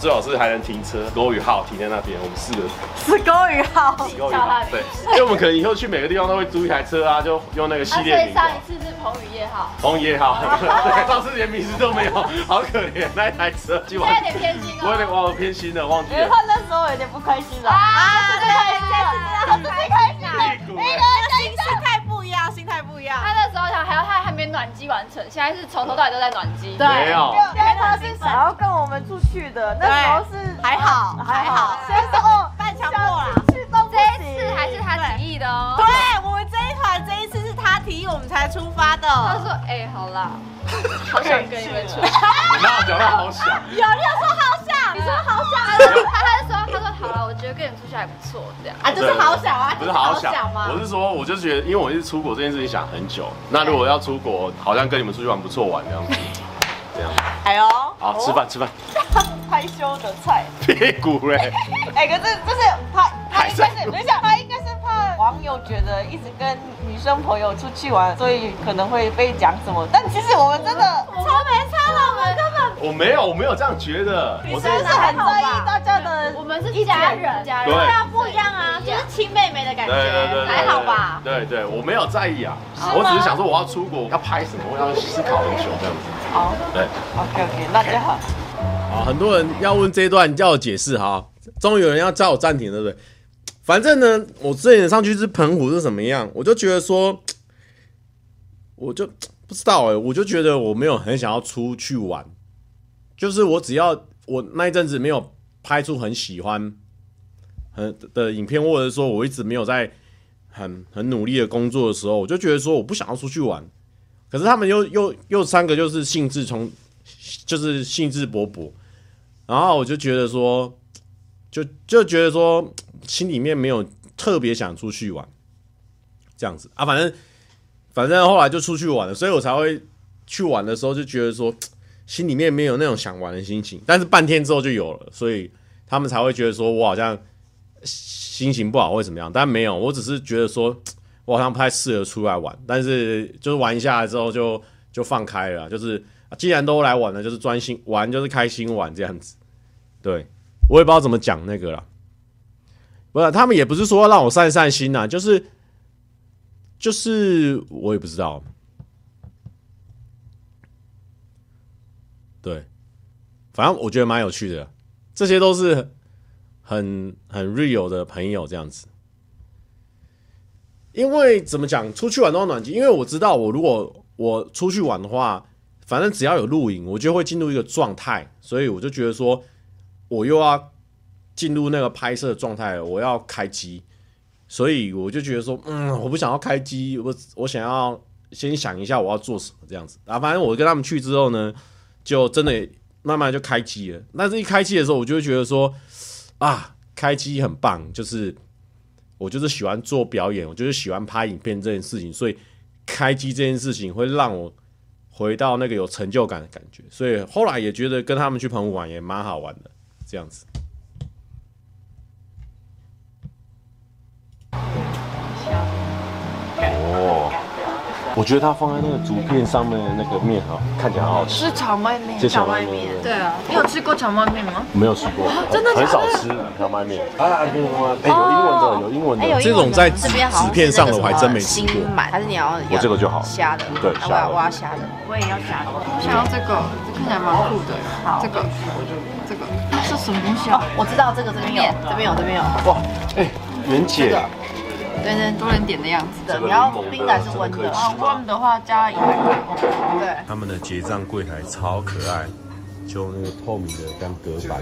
最好是还能停车，勾宇号停在那边，我们四个。是勾宇号，勾语号，对，*laughs* 因为我们可能以后去每个地方都会租一台车啊，就用那个系列名。上一次是彭于晏号，彭于晏号，*laughs* 对，上次连名字都没有，好可怜那一台车，今晚有点偏心哦，我有点忘了偏心了，忘记了。他那时候有点不开心了。啊，对对对，不开心啊，那个心心态不一样，心态不一样。他那时候想还要他还没暖机完成，现在是从头到尾都在暖机，对，没有，因为他是想要跟我们出去的，那时候是。还好还好，所以说哦，半强迫啦。这一次还是他提议的哦。对，我们这一团这一次提议，我们才出发的。他说：“哎，好啦，*laughs* 好想跟你们出去。”你那我讲到好想。*laughs* 有，你有说好想，你说好想。他他就说，他说好了，我觉得跟你们出去还不错，这样啊，就是好想啊，不是好想吗？我是说，我就觉得，因为我是出国这件事情想很久，那如果要出国，好像跟你们出去玩不错玩这样子，这样。哎呦，好，吃饭吃饭。*laughs* 害羞的菜，屁股嘞！哎，可是就是他，他应该是，等一下，他应该是怕网友觉得一直跟女生朋友出去玩，所以可能会被讲什么。但其实我们真的超没差的，我们根本我没有，我没有这样觉得。我真的是很在意大家的，我们是一家人，家人对啊，不一样啊，就是亲妹妹的感觉，还好吧？对对，我没有在意啊，我只是想说我要出国要拍什么，我要思考很久这样子。好，对，OK OK，那就好。好，很多人要问这一段叫我解释哈，终于有人要叫我暂停，对不对？反正呢，我之前上去是澎湖是什么样，我就觉得说，*tsk* 我就 *tsk* 不知道哎、欸，我就觉得我没有很想要出去玩，就是我只要我那一阵子没有拍出很喜欢很的影片，或者说我一直没有在很很努力的工作的时候，我就觉得说我不想要出去玩。可是他们又又又三个就是兴致从，就是兴致勃勃，然后我就觉得说，就就觉得说。心里面没有特别想出去玩，这样子。啊，反正反正后来就出去玩了，所以我才会去玩的时候就觉得说，*tsk* 心里面没有那种想玩的心情，但是半天之后就有了，所以他们才会觉得说我好像心情不好或怎么样，但没有，我只是觉得说 *tsk* 我好像不太适合出来玩，但是就是玩一下之后就就放开了，就是既然都来玩了，就是专心玩，就是开心玩这样子，对，我也不知道怎么讲那个了。不是，他们也不是说让我散散心呐、啊，就是，就是我也不知道，对，反正我觉得蛮有趣的，这些都是很很 real 的朋友这样子。因为怎么讲，出去玩都要暖机，因为我知道，我如果我出去玩的话，反正只要有录影，我就会进入一个状态，所以我就觉得说，我又要。进入那个拍摄状态，我要开机，所以我就觉得说，嗯，我不想要开机，我我想要先想一下我要做什么这样子啊。反正我跟他们去之后呢，就真的慢慢就开机了。但是一开机的时候，我就会觉得说，啊，开机很棒，就是我就是喜欢做表演，我就是喜欢拍影片这件事情，所以开机这件事情会让我回到那个有成就感的感觉。所以后来也觉得跟他们去澎湖玩也蛮好玩的，这样子。我觉得它放在那个竹片上面的那个面哈，看起来很好吃。是荞麦面。是蕎麦面。对啊，你有吃过荞麦面吗？没有吃过，真的很少吃荞麦面。啊，有英文的，有英文的。这种在纸片上的我还真没吃过。还是你要？我这个就好。虾的。对，我要我要虾的。我也要虾的。我想要这个，这看起来蛮酷的。好，这个，这个，这什么东西啊？我知道这个这边有，这边有，这边有。哇，哎，袁姐。对对，多人点的样子的，然后冰的是温的，啊，温的话加一百块。对，他们的结账柜台超可爱，就那个透明的跟隔板，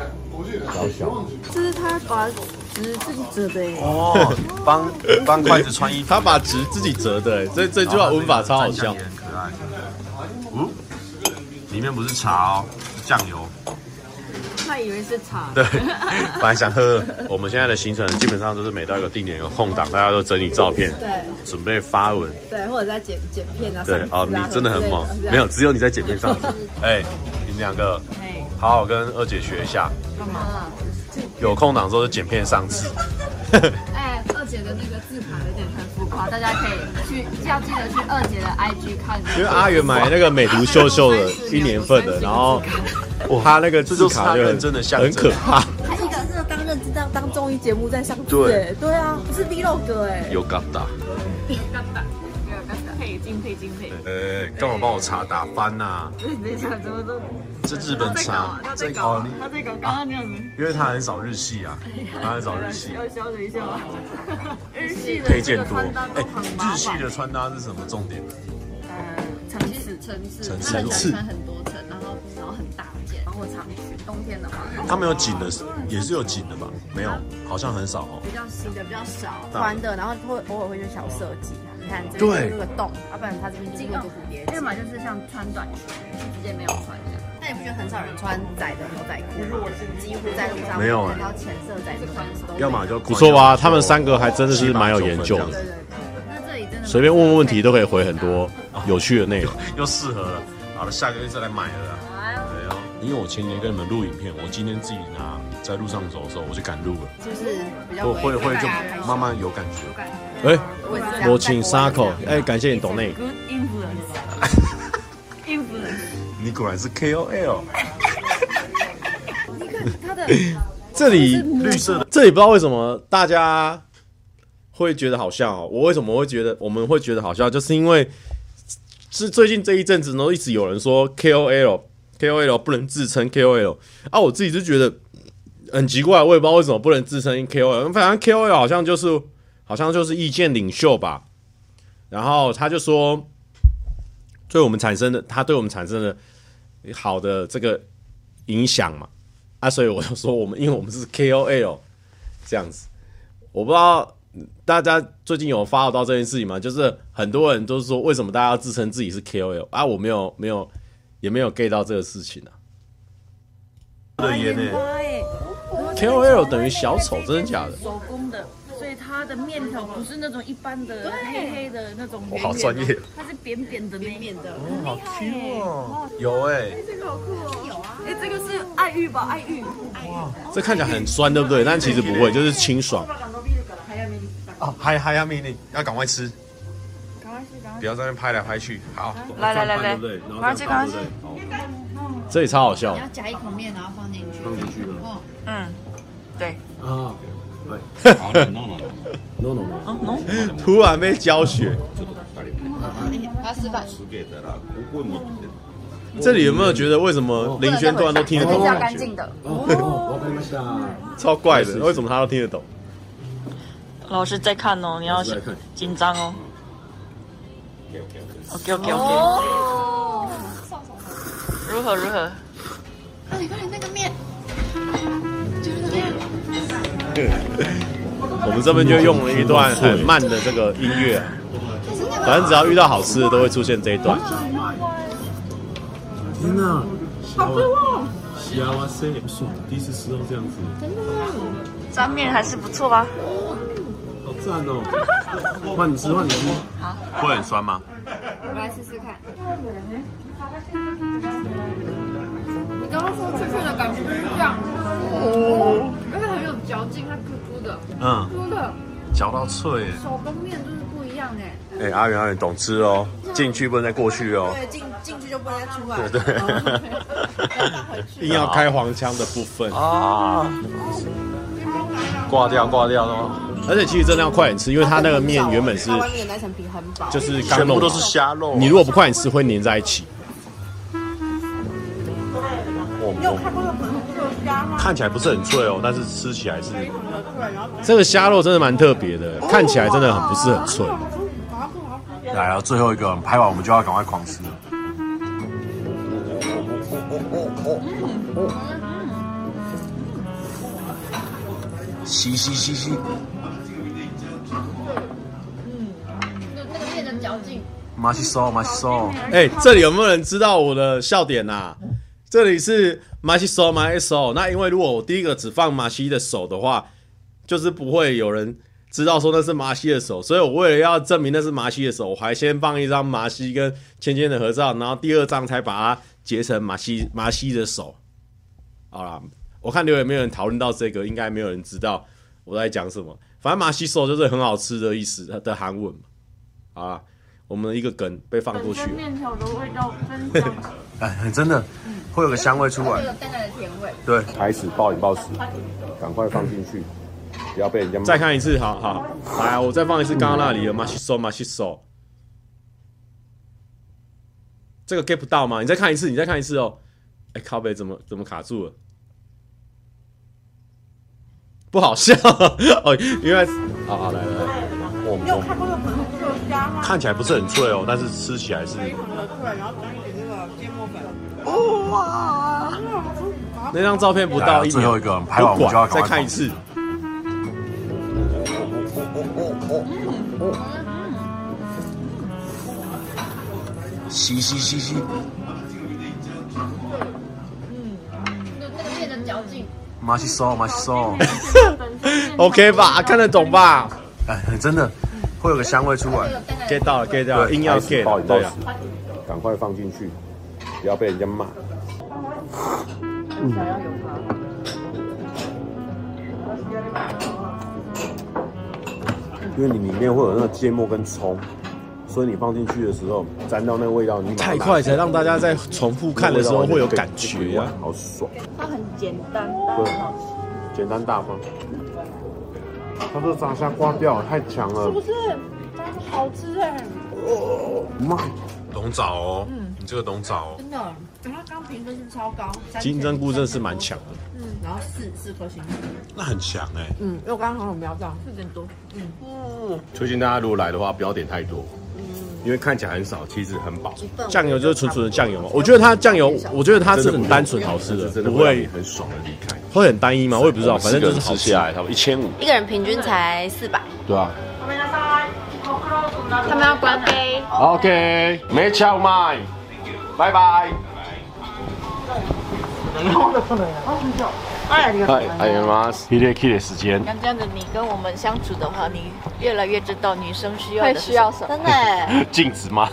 小小。这是他把纸自己折的哦，*laughs* 帮帮筷子穿衣服，他把纸自己折的，这这句话文法超好笑。很可爱。嗯，里面不是茶哦，是酱油。他以为是茶，对，本来想喝。我们现在的行程基本上都是每到一个定点有空档，大家都整理照片，对，准备发文，对，或者在剪剪片啊。对，哦，你真的很猛，没有，只有你在剪片上。*laughs* 哎，你们两个，好好跟二姐学一下。干嘛？有空档的时候就剪片上字。*laughs* 哎，二姐的那个字卡有点太浮夸，大家可以去，要记得去二姐的 IG 看。因为阿元买那个美图秀秀的一年份的，然后。哇，他那个字卡就很真的像，很可怕。他一个是当认真当当综艺节目在上字，对对啊，不是 Vlog 哎。有嘎达，有嘎达，有嘎达，配金配金配。呃，干嘛帮我查打翻呐？等一下，怎么都？这日本茶，他在搞，他在搞，刚刚那样子。因为他很少日系啊，他很少日系。要消等一下吧。*laughs* 日系的推荐多。哎，日系的穿搭是什么重点？呃，层次，层次，层次，穿很多层，然后然后很大。或长裙，冬天的话，他们有紧的，也是有紧的吧？没有，好像很少哦。比较细的比较少，宽的，然后会偶尔会有小设计。你看这边这个洞，要不然它这边经过就蝴蝶结。要么就是像穿短裙，直接没有穿这样。那你不觉得很少人穿窄的牛仔裤？我是几乎在路上没有看到浅色窄的穿。要么就不错吧？他们三个还真的是蛮有研究的。对对对。那这里真的随便问问问题都可以回很多有趣的内容，*laughs* 又适合了。好了，下个月再来买了。因为我前年跟你们录影片，我今天自己拿在路上走的时候，我就敢录了。就是比较会会就慢慢有感觉。哎，我请沙口，哎，感谢你懂内。Good influence。*laughs* influence。你你果然是 KOL。你看他的 *laughs* 这里绿色的，这里不知道为什么大家会觉得好笑哦。我为什么会觉得我们会觉得好笑，就是因为是最近这一阵子呢，一直有人说 KOL KOL 不能自称 KOL 啊，我自己就觉得很奇怪，我也不知道为什么不能自称 KOL。反正 KOL 好像就是好像就是意见领袖吧。然后他就说，对我们产生的他对我们产生的好的这个影响嘛。啊，所以我就说我们，因为我们是 KOL 这样子，我不知道大家最近有发到这件事情吗？就是很多人都是说，为什么大家要自称自己是 KOL 啊？我没有，没有，也没有 get 到这个事情啊。的烟呢？KOL 等于小丑，真的假的？手工的，所以它的面条不是那种一般的黑黑的那种我好专业，它是扁扁的，扁扁的，哦，好 Q 哦，有哎、欸，这个好酷哦，有啊，哎，这个是爱玉吧，爱玉，哇，这看起来很酸，对不对？但其实不会，就是清爽。哦，嗨嗨呀，命令，要赶快吃，赶快吃，赶快不要在那边拍来拍去。好，来来来来，对不对？赶快吃，赶快吃。这里超好笑你。要夹一口面，然后放进去。放进去了。嗯，对。啊，对。no no no no no。突然被教学。他示范。这里有没有觉得为什么林轩突然都听得懂？比较干净的。*laughs* 超怪的，为什么他都听得懂？老师在看哦，你要紧张哦。OK OK OK。如何如何？快点快点，那个面，就是这样。我们这边就用了一段很慢的这个音乐，反正只要遇到好吃的，都会出现这一段。天哪，好吃哦！哇塞，爽！第一次吃到这样子，真的。沾面还是不错吧？好赞哦！换你吃，换你吃。好。会很酸吗？我来试试看。你刚刚说脆脆的感觉就是这样，哦，而且很有嚼劲，它 Q Q 的，嗯，真的，嚼到脆。手工面就是不一样哎。哎，阿元阿元懂吃哦，进去不能再过去哦。对，进进去就不能再出来。对对。硬 *laughs* 要开黄腔的部分啊，挂掉挂掉喽。而且其实真的要快点吃，因为它那个面原本是外面的那层皮很薄，就是全部都是虾肉。你如果不快点吃，会粘在一起。你有看过那个粉红色的虾吗？看起来不是很脆哦，但是吃起来是。这个虾肉真的蛮特别的，看起来真的很不是很脆。来啊，最后一个拍完，我们就要赶快狂吃了。吸吸吸吸。嚼劲。马西索，马西索。哎，这里有没有人知道我的笑点呐、啊？这里是马西索，马西索。那因为如果我第一个只放马西的手的话，就是不会有人知道说那是马西的手。所以我为了要证明那是马西的手，我还先放一张马西跟芊芊的合照，然后第二张才把它截成马西马西的手。好啦，我看留言没有人讨论到这个，应该没有人知道我在讲什么。反正马西手就是很好吃的意思，的韩文嘛。好啦，我们的一个梗被放过去了。面条的味道真香。*laughs* 哎，真的会有个香味出来，有淡淡的甜味。对，开始暴饮暴食，赶快放进去，不要被人家。再看一次，好好，来，我再放一次刚刚那里的马西手马西手，这个 get 不到吗？你再看一次，你再看一次哦。哎，靠北怎么怎么卡住了？不好笑 *laughs* 哦，因为好好来来来，我你有看过那个粉红色的虾吗？看起来不是很脆哦，但是吃起来是。非常的脆，然后沾一点这个芥末粉。哇！那张照片不到一秒，最后一个拍完我们就要再看一次。吸吸吸吸。嗯，那那个面的嚼劲。马西索，马西索。OK 吧？看得懂吧？哎，真的会有个香味出来。get 到了，get 到了，硬要 get。暴饮暴食，赶快放进去，不要被人家骂。嗯。因为你里面会有那个芥末跟葱，所所以你放进去的时候，沾到那个味道，你太快才让大家在重复看的时候会有感觉呀、啊，好爽。它很简单，对，简单大方。它这炸虾刮掉太强了，是不是？好吃哎！哦妈，懂找哦，嗯，你这个懂找哦，真的，然后刚评分是超高，金针菇真的是蛮强的，嗯，然后四四颗星，那很强哎，嗯，因为我刚刚好像有瞄到。四点多，嗯。嗯，推荐大家如果来的话，不要点太多，嗯，因为看起来很少，其实很饱。酱油就是纯纯的酱油嘛，我觉得它酱油，我觉得它是很单纯好吃的，不会很爽的离开。会很单一吗？我也不知道，反正就是好吃下来差不多一千五，一个人平均才四百，对啊。他们要关杯。OK，没敲麦，拜拜。哎，哎呀妈！K 的 K 的时间。像这样子，你跟我们相处的话，你越来越知道女生需要的需要什么。真的。镜子吗？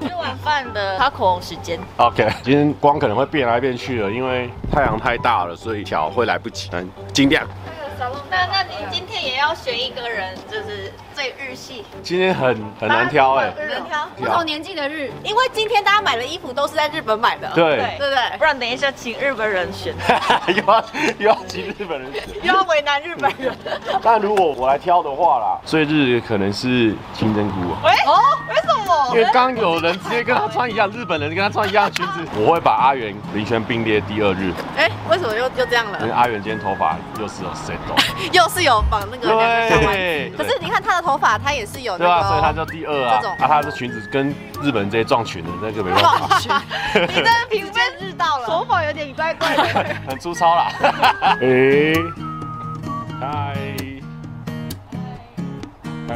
吃完饭的擦口红时间。OK，今天光可能会变来变去了，因为太阳太大了，所以调会来不及。嗯，尽量。那那您今天也要选一个人，就是最日系。今天很很难挑哎，很难挑。不同年纪的日，因为今天大家买的衣服都是在日本买的。对。对。对，不然等一下请日本人选。又要又要请日本人选，又要为难日本人。但如果我来挑的话啦，最日可能是金针菇。喂哦，为什么？因为刚有人直接跟他穿一样，日本人跟他穿一样裙子，我会把阿元林轩并列第二日。哎，为什么又又这样了？因为阿元今天头发又是有 set *laughs* 又是有绑那个对，可是你看她的头发，她也是有对啊，所以她叫第二啊。这种。啊，她的裙子跟日本人这些撞裙的那个没办法。*laughs* 你的评分日到了，手法有点怪怪的，*laughs* 很粗糙啦。哎，嗨，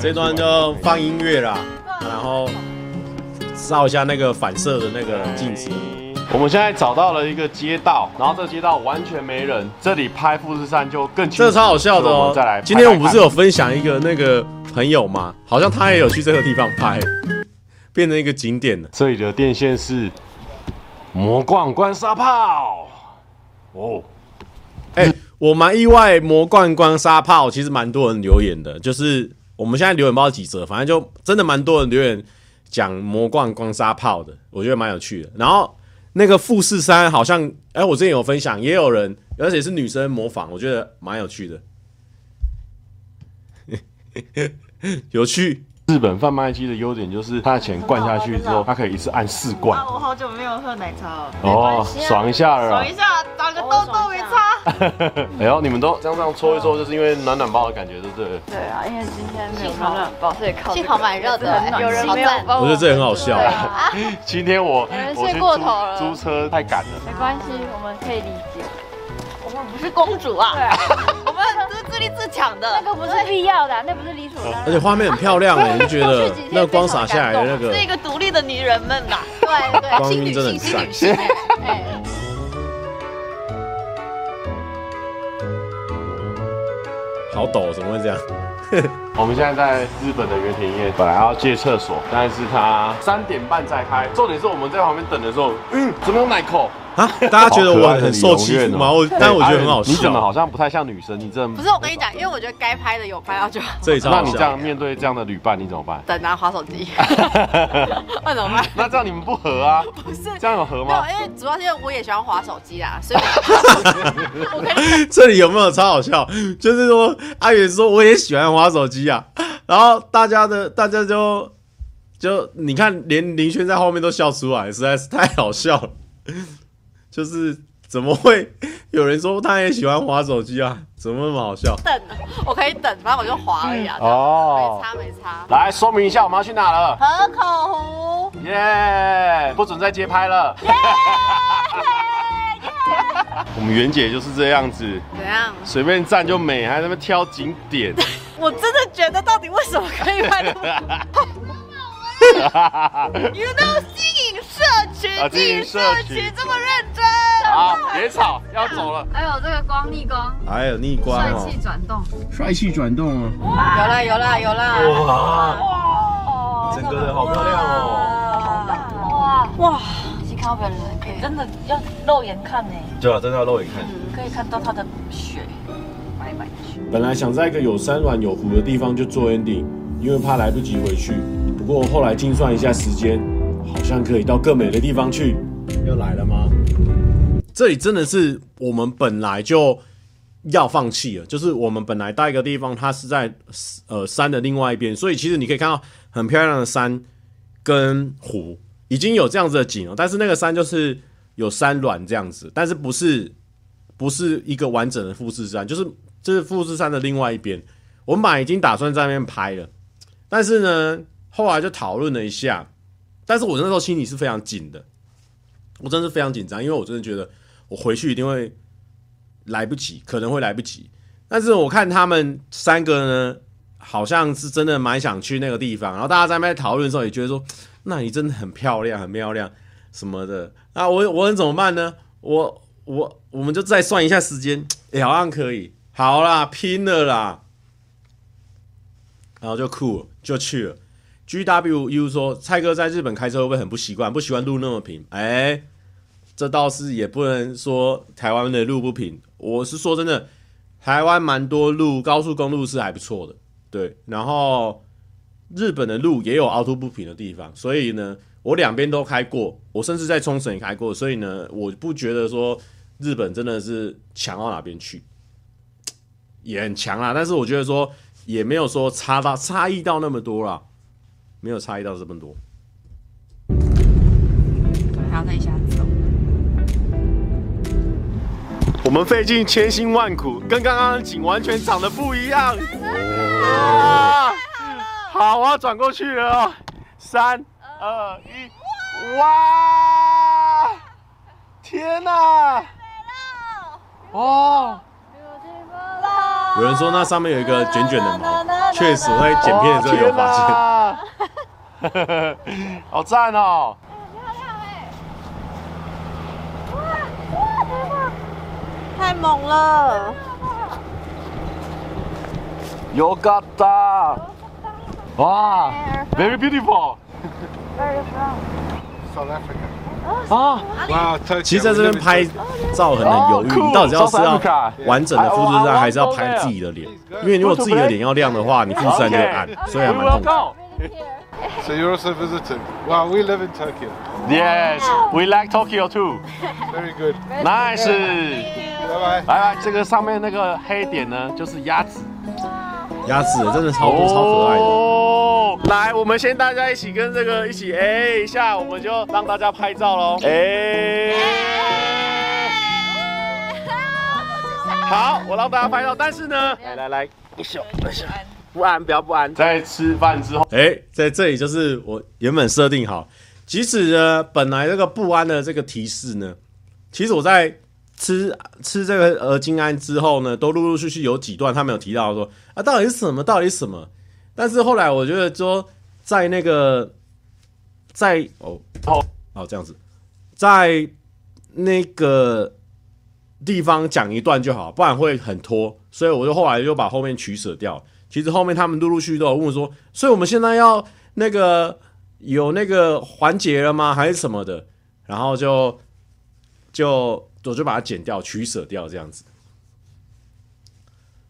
这段就放音乐啦，然后照一下那个反射的那个镜子。我们现在找到了一个街道，然后这个街道完全没人，这里拍富士山就更。这超好笑的哦！再来，今天我们不是有分享一个那个朋友吗？好像他也有去这个地方拍，变成一个景点了。这里的电线是魔贯关沙炮哦。哎、欸，我蛮意外，魔贯关沙炮其实蛮多人留言的，就是我们现在留言不知道几折，反正就真的蛮多人留言讲魔贯关沙炮的，我觉得蛮有趣的。然后。那个富士山好像，哎、我之前有分享，也有人，而且是女生模仿，我觉得蛮有趣的，*laughs* 有趣。日本贩卖机的优点就是它的钱灌下去之后，它可以一次按四罐。我好久没有喝奶茶了，哦，爽一下了，爽一下，打个痘痘没差。*laughs* 哎呦，你们都这样这样搓一搓，就是因为暖暖包的感觉，对不对？对啊，因为今天没有暖暖包，所以靠幸好蛮热的，有人没有包。我觉得这很好笑。*laughs* 今天我有人睡过头了，租车太赶了。没关系，我们可以理解。我们不是公主啊，我自立自强的，那个不是必要的，那不是理所当然。而且画面很漂亮，你就觉得那个光洒下来的那个，是一个独立的女人们吧，对对，光晕真的很赞。好陡，怎么会这样？我们现在在日本的原田院，本来要借厕所，但是他三点半再开。重点是我们在旁边等的时候，嗯，怎么有奶口？啊！大家觉得我很受欺负吗？我，但我觉得很好笑。你怎么好像不太像女生？你这不是我跟你讲，因为我觉得该拍的有拍到就好。这一张，那你这样面对这样的旅伴，你怎么办？等啊，滑手机。*laughs* 那怎么办？那这样你们不合啊？不是，这样有合吗？没有，因为主要是因为我也喜欢滑手机啊，所 *laughs* 以。这里有没有超好笑？就是说阿远说我也喜欢滑手机啊，然后大家的大家就就你看，连林轩在后面都笑出来，实在是太好笑了。就是怎么会有人说他也喜欢滑手机啊？怎么那么好笑？等，我可以等，反正我就滑而已啊。哦，没差没差。来说明一下，我们要去哪了？河口湖。耶！不准再街拍了。耶！我们袁姐就是这样子。怎样？随便站就美，还在那边挑景点。*laughs* 我真的觉得，到底为什么可以拍那么好？原来经营社群，经营社群这么认真。好，别吵，要走了。还有这个光逆光，还有逆光帅气转动，帅气转动哦。有了，有了，有了。哇哇，整个人好漂亮哦。哇哇，已经看到本人，可以真的要肉眼看呢。对啊，真的要肉眼看。可以看到他的雪，本来想在一个有山峦有湖的地方就做 ending，因为怕来不及回去。不过后来精算一下时间，好像可以到更美的地方去。又来了吗？这里真的是我们本来就要放弃了，就是我们本来到一个地方，它是在呃山的另外一边，所以其实你可以看到很漂亮的山跟湖，已经有这样子的景了。但是那个山就是有山峦这样子，但是不是不是一个完整的富士山，就是这是富士山的另外一边。我们本来已经打算在那边拍了，但是呢，后来就讨论了一下，但是我那时候心里是非常紧的，我真的是非常紧张，因为我真的觉得我回去一定会来不及，可能会来不及。但是我看他们三个呢，好像是真的蛮想去那个地方，然后大家在那边讨论的时候也觉得说，那里真的很漂亮，很漂亮什么的。那我我能怎么办呢？我我我们就再算一下时间，哎，好像可以，好啦，拼了啦！然后就酷，就去了。G W U 说：“蔡哥在日本开车会不会很不习惯？不喜欢路那么平？哎，这倒是也不能说台湾的路不平。我是说真的，台湾蛮多路，高速公路是还不错的。对，然后日本的路也有凹凸不平的地方。所以呢，我两边都开过，我甚至在冲绳也开过。所以呢，我不觉得说日本真的是强到哪边去，也很强啊。但是我觉得说。”也没有说差到差异到那么多啦，没有差异到这么多。还要再一下走。我们费尽千辛万苦，跟刚刚的景完全长得不一样。哇！好，我要转过去了。三、二、一，哇！天哪！哦。有人说那上面有一个卷卷的毛，*laughs* 确实我在剪片的时候有发现。好赞哦！太猛了！You got that！哇，Very beautiful！啊，其实在这边拍照很犹豫，你到底要是要完整的富士山，还是要拍自己的脸？因为如果自己的脸要亮的话，你富士山就会暗，所以还蛮痛苦。So you're also visiting? Wow, we live in Tokyo. Yes, we like Tokyo too. Very good. Nice. 拜拜。来来，这个上面那个黑点呢，就是鸭子。鸭子真的超多超可爱的。哦，来，我们先大家一起跟这个一起哎一下，我们就让大家拍照喽。哎，好，我让大家拍照，但是呢，来来来，一秀一秀，不安不要不安。在吃饭之后，哎，在这里就是我原本设定好，即使呢本来这个不安的这个提示呢，其实我在。吃吃这个呃金安之后呢，都陆陆续续有几段他们有提到说啊，到底是什么？到底是什么？但是后来我觉得说，在那个在哦哦哦这样子，在那个地方讲一段就好，不然会很拖。所以我就后来就把后面取舍掉。其实后面他们陆陆续续都有问我说，所以我们现在要那个有那个环节了吗？还是什么的？然后就就。我就把它剪掉，取舍掉，这样子。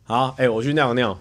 好，哎、我去尿尿。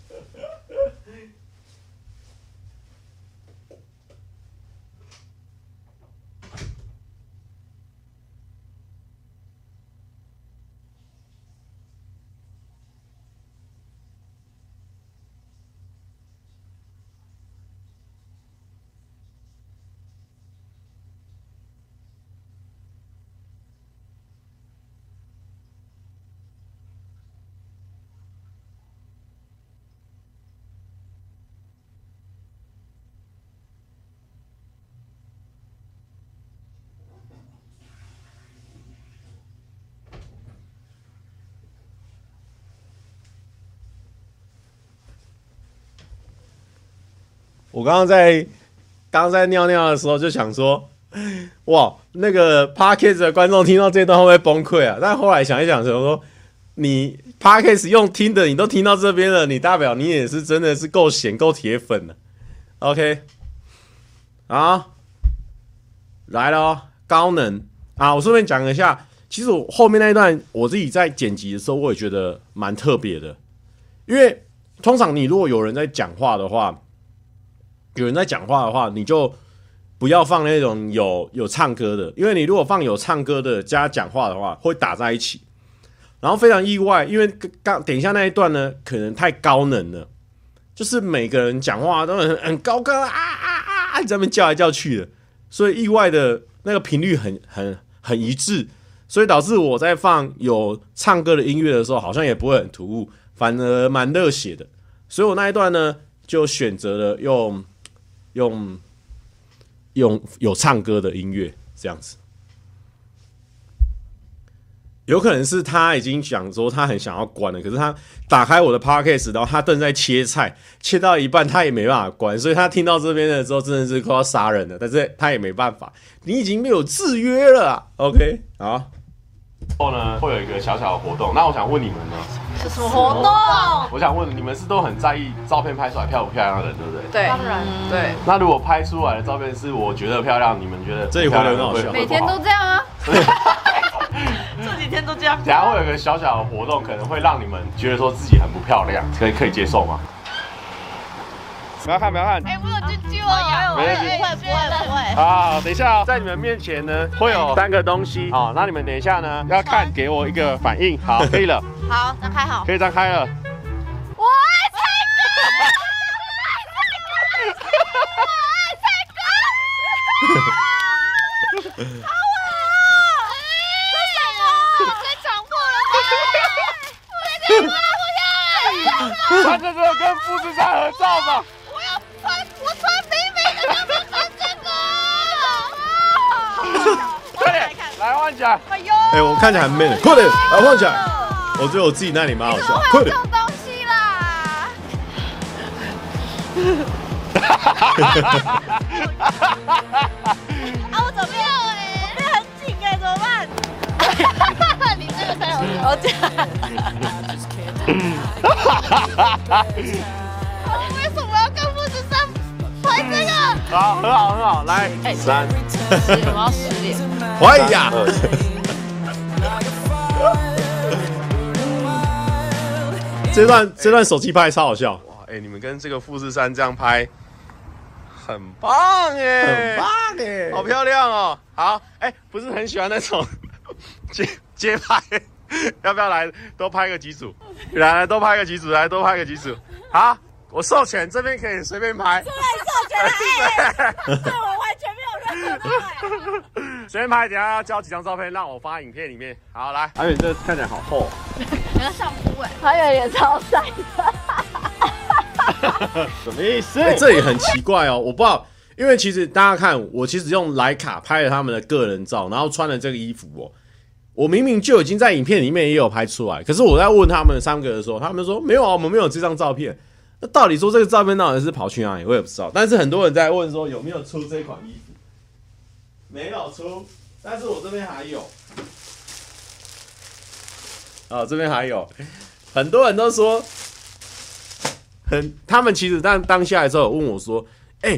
我刚刚在刚刚在尿尿的时候就想说，哇，那个 Podcast 的观众听到这段会不会崩溃啊？但后来想一想，就说你 Podcast 用听的，你都听到这边了，你代表你也是真的是够闲够铁粉了。OK，啊，来了，高能啊！我顺便讲一下，其实我后面那一段我自己在剪辑的时候，我也觉得蛮特别的，因为。通常你如果有人在讲话的话，有人在讲话的话，你就不要放那种有有唱歌的，因为你如果放有唱歌的加讲话的话，会打在一起。然后非常意外，因为刚等一下那一段呢，可能太高能了，就是每个人讲话都很很高歌啊啊啊，在那边叫来叫去的，所以意外的那个频率很很很一致，所以导致我在放有唱歌的音乐的时候，好像也不会很突兀，反而蛮热血的。所以我那一段呢，就选择了用用用有唱歌的音乐这样子。有可能是他已经讲说他很想要关了，可是他打开我的 podcast，然后他正在切菜，切到一半他也没办法关，所以他听到这边的时候真的是快要杀人了，但是他也没办法，你已经没有制约了，OK，好，后呢会有一个小小的活动，那我想问你们呢，是什么活动？我想问你们是都很在意照片拍出来漂不漂亮的人，对不对？对，当然对。那如果拍出来的照片是我觉得漂亮，你们觉得这一回很好笑，每天都这样啊。*laughs* 这几天都这样。等下会有个小小的活动，可能会让你们觉得说自己很不漂亮，可以可以接受吗？不要看，不要看。哎，我有救救哦！没问题，不会，不会，不会。好，等一下，在你们面前呢，会有三个东西。好，那你们等一下呢，要看，给我一个反应。好，*laughs* 可以了。好，张开好。可以张开了。我爱蔡哥！我爱蔡哥！好啊！*laughs* *laughs* 这是什么？谁强迫了他？我的天哪！穿着这个跟富士山合照吧。穿这个快点来换起来！哎呦，哎，我看起来很 man，快点来换起来！我觉得我自己那里蛮好笑，快点！这种东西啦！啊，我怎么样哎？我变很紧哎，怎么办？你这个太好笑了！我好，很好，很好，来，三，我要十点。*laughs* 哎呀！*laughs* 这段这段手机拍超好笑哇！哎，你们跟这个富士山这样拍，很棒哎，很棒哎，好漂亮哦！好，哎，不是很喜欢那种 *laughs* 街街拍，要不要来多拍个几组？来来，多拍个几组，来多拍个几组。好，我授权这边可以随便拍。出来授权哎！*laughs* 对我完全没有任何。*laughs* 随便拍，等下要交几张照片让我发影片里面。好，来，阿远这看起来好厚，你要上铺哎，还有也超帅的，什么意思？欸，这也很奇怪哦，我不知道，因为其实大家看，我其实用徠卡拍了他们的个人照，然后穿了这个衣服哦，我明明就已经在影片里面也有拍出来，可是我在问他们三个的时候，他们说没有啊，我们没有这张照片。那到底说这个照片到底是跑去哪里，我也不知道。但是很多人在问说有没有出这款衣服。没有出，但是我这边还有，哦，这边还有，很多人都说，很，他们其实当当下的时候问我说，哎、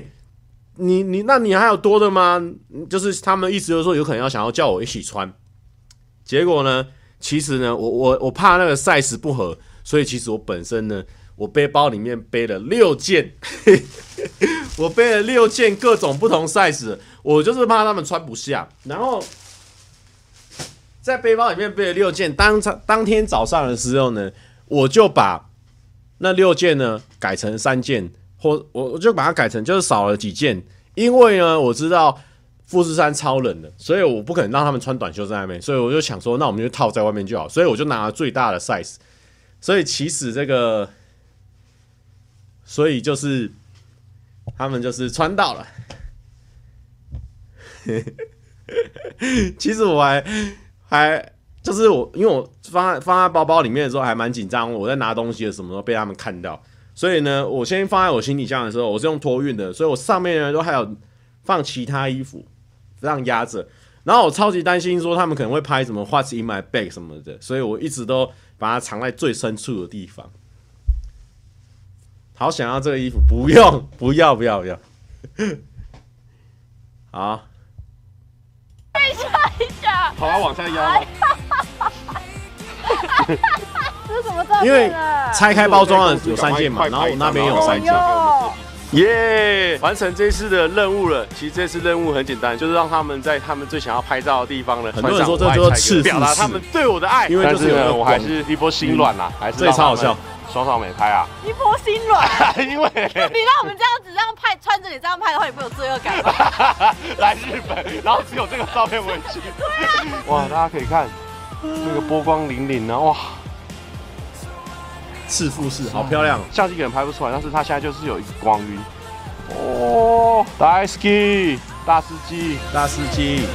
你你那你还有多的吗？就是他们意思就是说有可能要想要叫我一起穿，结果呢，其实呢，我我我怕那个 size 不合，所以其实我本身呢，我背包里面背了六件，*laughs* 我背了六件各种不同 size。我就是怕他们穿不下，然后在背包里面背了六件。当当天早上的时候呢，我就把那六件呢改成三件，或我我就把它改成就是少了几件，因为呢我知道富士山超冷的，所以我不可能让他们穿短袖在外面，所以我就想说，那我们就套在外面就好，所以我就拿了最大的 size。所以其实这个，所以就是他们就是穿到了。*laughs* 其实我还还就是我，因为我放在放在包包里面的时候还蛮紧张，我在拿东西的什么时候被他们看到，所以呢，我先放在我行李箱的时候，我是用托运的，所以我上面呢都还有放其他衣服这样压着，然后我超级担心说他们可能会拍什么 What's in my bag 什么的，所以我一直都把它藏在最深处的地方。好想要这个衣服，不用，*laughs* 不要，不要，不要，*laughs* 好。好，要往下压。这是什么照片？因为拆开包装的有三件嘛，然后我那边有三件。耶！完成这次的任务了。其实这次任务很简单，就是让他们在他们最想要拍照的地方呢，很多人说这就是赤腹式，表达他们对我的爱。因为就是呢我还是一波心软啦，还是这也超好笑。双少美拍啊！一波心软，*laughs* 因为你让我们这样子这样拍，穿着你这样拍的话，你不会有罪恶感吗？*laughs* 来日本，然后只有这个照片回去。*laughs* 对啊。哇，大家可以看那个波光粼粼啊！哇，赤富士，好漂亮。相机可能拍不出来，但是它现在就是有一个光晕。哦，大司机，大司机，大司机。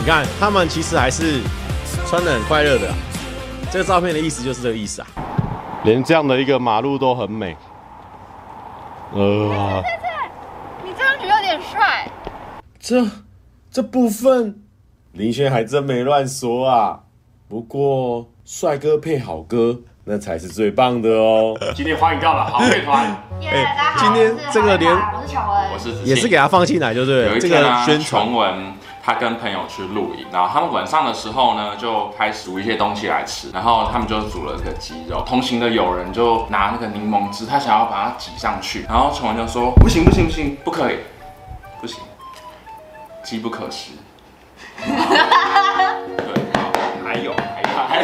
你看，他们其实还是。穿的很快乐的、啊，这个照片的意思就是这个意思啊。连这样的一个马路都很美。呃，你这样子有点帅。这这部分林轩还真没乱说啊。不过帅哥配好歌，那才是最棒的哦。今天欢迎到了好配团。哎，今天这个连我是乔文，我是也是给他放进来，就是有这个宣传。他跟朋友去露营，然后他们晚上的时候呢，就开始煮一些东西来吃，然后他们就煮了这个鸡肉。同行的友人就拿那个柠檬汁，他想要把它挤上去，然后陈文就说：不行不行不行，不可以，不行，机不可失。*laughs* *laughs* 对，还有还有还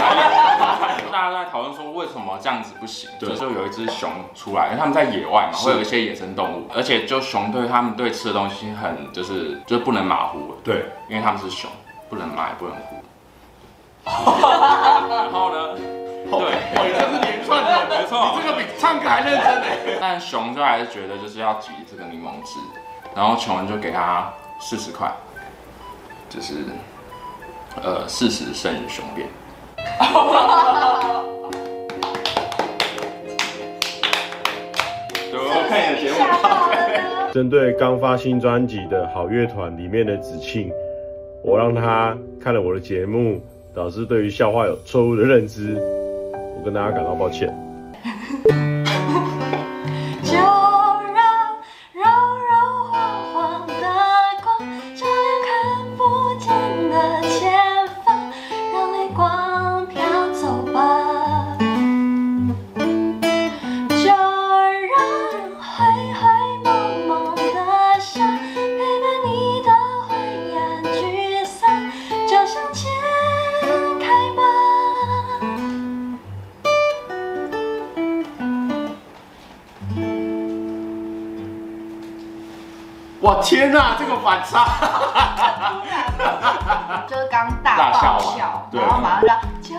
讨论说。为什么这样子不行？对，就有一只熊出来，因为他们在野外嘛，会有一些野生动物，而且就熊对他们对吃的东西很就是就是不能马虎，对，因为他们是熊，不能马也不能虎。*laughs* 然后呢？对，哦，这是连串的，没错，你这个比唱歌还认真呢。但熊就还是觉得就是要挤这个柠檬汁，然后穷人就给他四十块，就是呃四十胜于雄辩。针对刚发新专辑的好乐团里面的子庆，我让他看了我的节目，导致对于笑话有错误的认知，我跟大家感到抱歉。哇天哪，这个反差！*laughs* 就是刚大爆笑，然后马上就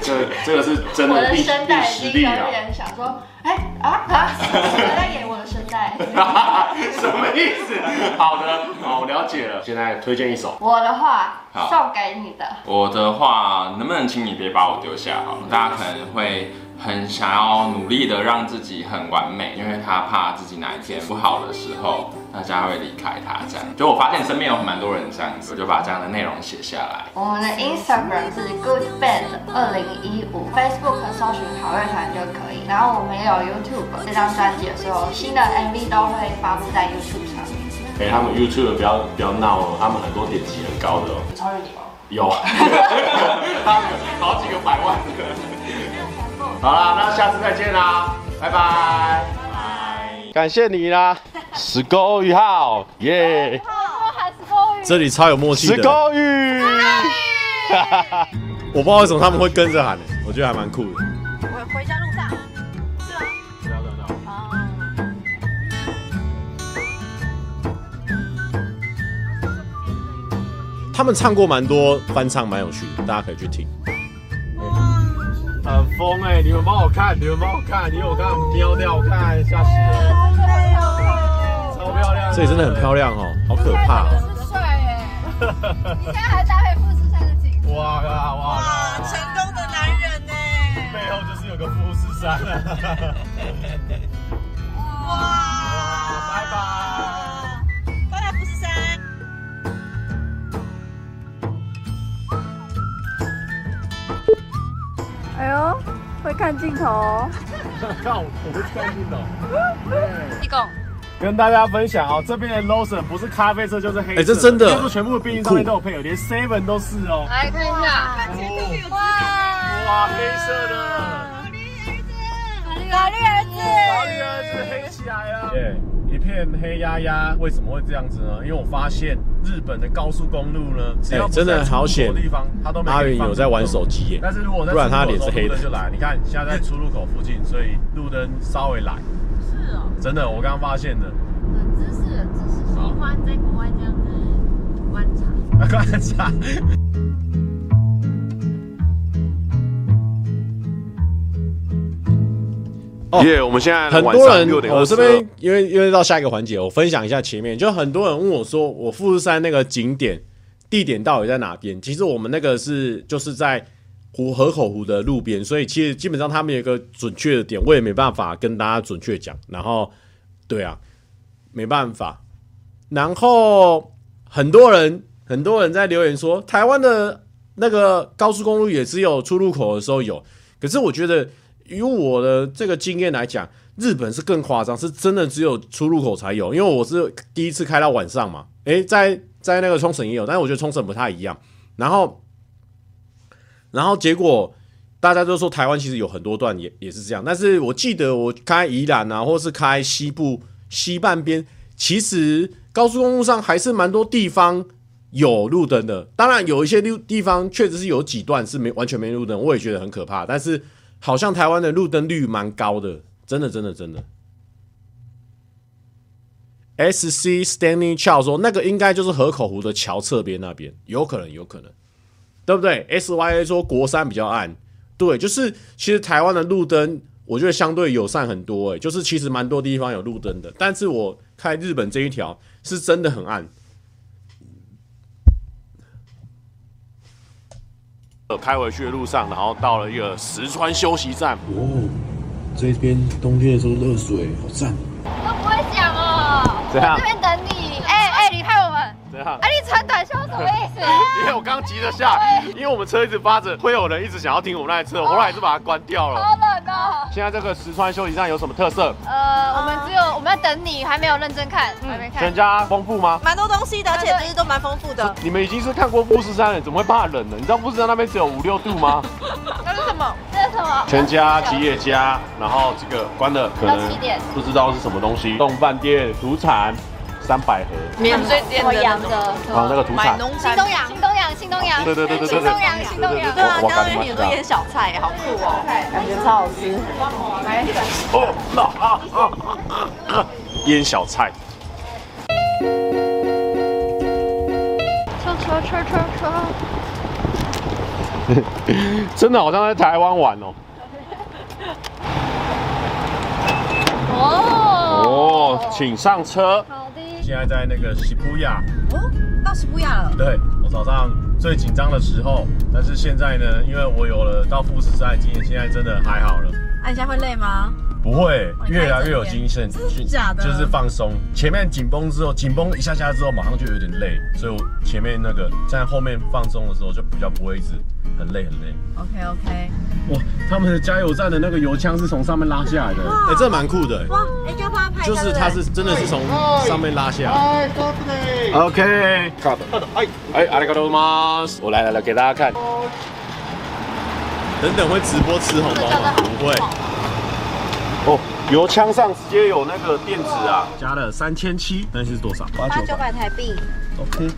这这个是真的，*laughs* 我的声带已经有点想说，哎啊啊，谁在演我的声带？*laughs* 什么意思？好的，好，我了解了。现在推荐一首，我的话送给你的。我的话，能不能请你别把我丢下？好，大家可能会。很想要努力的让自己很完美，因为他怕自己哪一天不好的时候，大家会离开他。这样，就我发现身边有蛮多人这样子，我就把这样的内容写下来。我们的 Instagram 是 Good Band 二零一五，Facebook 搜寻好乐团就可以。然后我们也有 YouTube，这张专辑的时候，新的 MV 都会发布在 YouTube 上面。哎、欸，他们 YouTube 不要不要闹哦，他们很多点击很高的哦。超越你吗？有，*laughs* 他们好几个百万个。好啦，那下次再见啦，拜拜，拜，感谢你啦，十勾一号，耶，这里超有默契的，十勾一，我不知道为什么他们会跟着喊，我觉得还蛮酷的。我回家路上，是吗？不要等等。他们唱过蛮多翻唱，蛮有趣的，大家可以去听。很疯哎！你们帮我看，你们帮我看，你有看瞄掉，我看吓死了，超漂亮，这里真的很漂亮哦，好可怕哦。帅哎！你现在还搭配富士山的景。哇哇哇！成功的男人呢？背后就是有个富士山。哇！拜拜。哎呦，会看镜头哦！*laughs* 看我，我会看镜头。*laughs* 立功，*laughs* 跟大家分享哦，这边的 Lawson 不是咖啡色就是黑色，哎，这真的，就是全部的便利商店都有配有，连 Seven 都是哦。来看一下，哇哇，黑色的，法律儿子，法律儿子黑起来了，耶，一片黑压压，为什么会这样子呢？因为我发现日本的高速公路呢，只要真的好险，地方他都没。阿云有在玩手机耶，但是如果在不然他脸是黑的就来，你看现在在出入口附近，所以路灯稍微来。真的，我刚刚发现的。冷知识，冷知识，喜欢在国外这样子观察。观察。哦，耶！我们现在很多人，我这边因为因为到下一个环节，我分享一下前面，就很多人问我说，我富士山那个景点地点到底在哪边？其实我们那个是就是在湖河口湖的路边，所以其实基本上他们有一个准确的点，我也没办法跟大家准确讲。然后，对啊，没办法。然后很多人很多人在留言说，台湾的那个高速公路也只有出入口的时候有，可是我觉得。以我的这个经验来讲，日本是更夸张，是真的只有出入口才有。因为我是第一次开到晚上嘛，诶，在在那个冲绳也有，但是我觉得冲绳不太一样。然后，然后结果大家都说台湾其实有很多段也也是这样，但是我记得我开宜兰啊，或是开西部西半边，其实高速公路上还是蛮多地方有路灯的。当然有一些路地方确实是有几段是没完全没路灯，我也觉得很可怕，但是。好像台湾的路灯率蛮高的，真的，真的，真的。S C Stanley Chow 说，那个应该就是河口湖的桥侧边那边，有可能，有可能，对不对？S Y A 说国三比较暗，对，就是其实台湾的路灯，我觉得相对友善很多，诶，就是其实蛮多地方有路灯的，但是我开日本这一条是真的很暗。开回去的路上，然后到了一个石川休息站。哦，这边冬天的时候热水好赞。都不会讲哦。这样。这边等你。哎你穿短袖什么意思？*laughs* 因为我刚急着下，因为我们车一直发着，会有人一直想要停我们那台车，我后来还是把它关掉了。好冷哦。现在这个石川休息站有什么特色？呃，我们只有我们在等你，还没有认真看，还没看。全家丰富吗？蛮多东西的，而且其实都蛮丰富的。*laughs* 你们已经是看过富士山了，怎么会怕冷呢？你知道富士山那边只有五六度吗？*laughs* 那是什么？这是什么？全家吉野家，然后这个关了，可能不知道是什么东西。动饭店、土产、三百盒，免税店的那个，啊，那个土产。新东阳，新东阳，新东阳。对对对对对。新东阳，新东阳。对啊，刚刚有个腌小菜，好酷哦，感觉超好吃。来，哦，那啊啊啊！腌小菜。车车车车车。*laughs* 真的好像在台湾玩哦。哦。哦，请上车。现在在那个涩谷。哦，到涩谷了。对，我早上最紧张的时候，但是现在呢，因为我有了到富士山的经验，现在真的还好了。那你现在会累吗？不会，越来越有精神。假的？就是放松。前面紧绷之后，紧绷一下下之后，马上就有点累，所以我前面那个在后面放松的时候，就比较不会一直很累很累。OK OK。哇，他们的加油站的那个油枪是从上面拉下来的，哎、欸，这蛮酷的。哇，哎、欸，要不要拍？就是它是真的是从上面拉下来。OK，好的，好的，哎哎，阿里嘎多吗？我来来来，给大家看。等等会直播吃红包吗？不会。哦，油枪上直接有那个电子啊，加了三千七，那是多少？八九百台币。OK。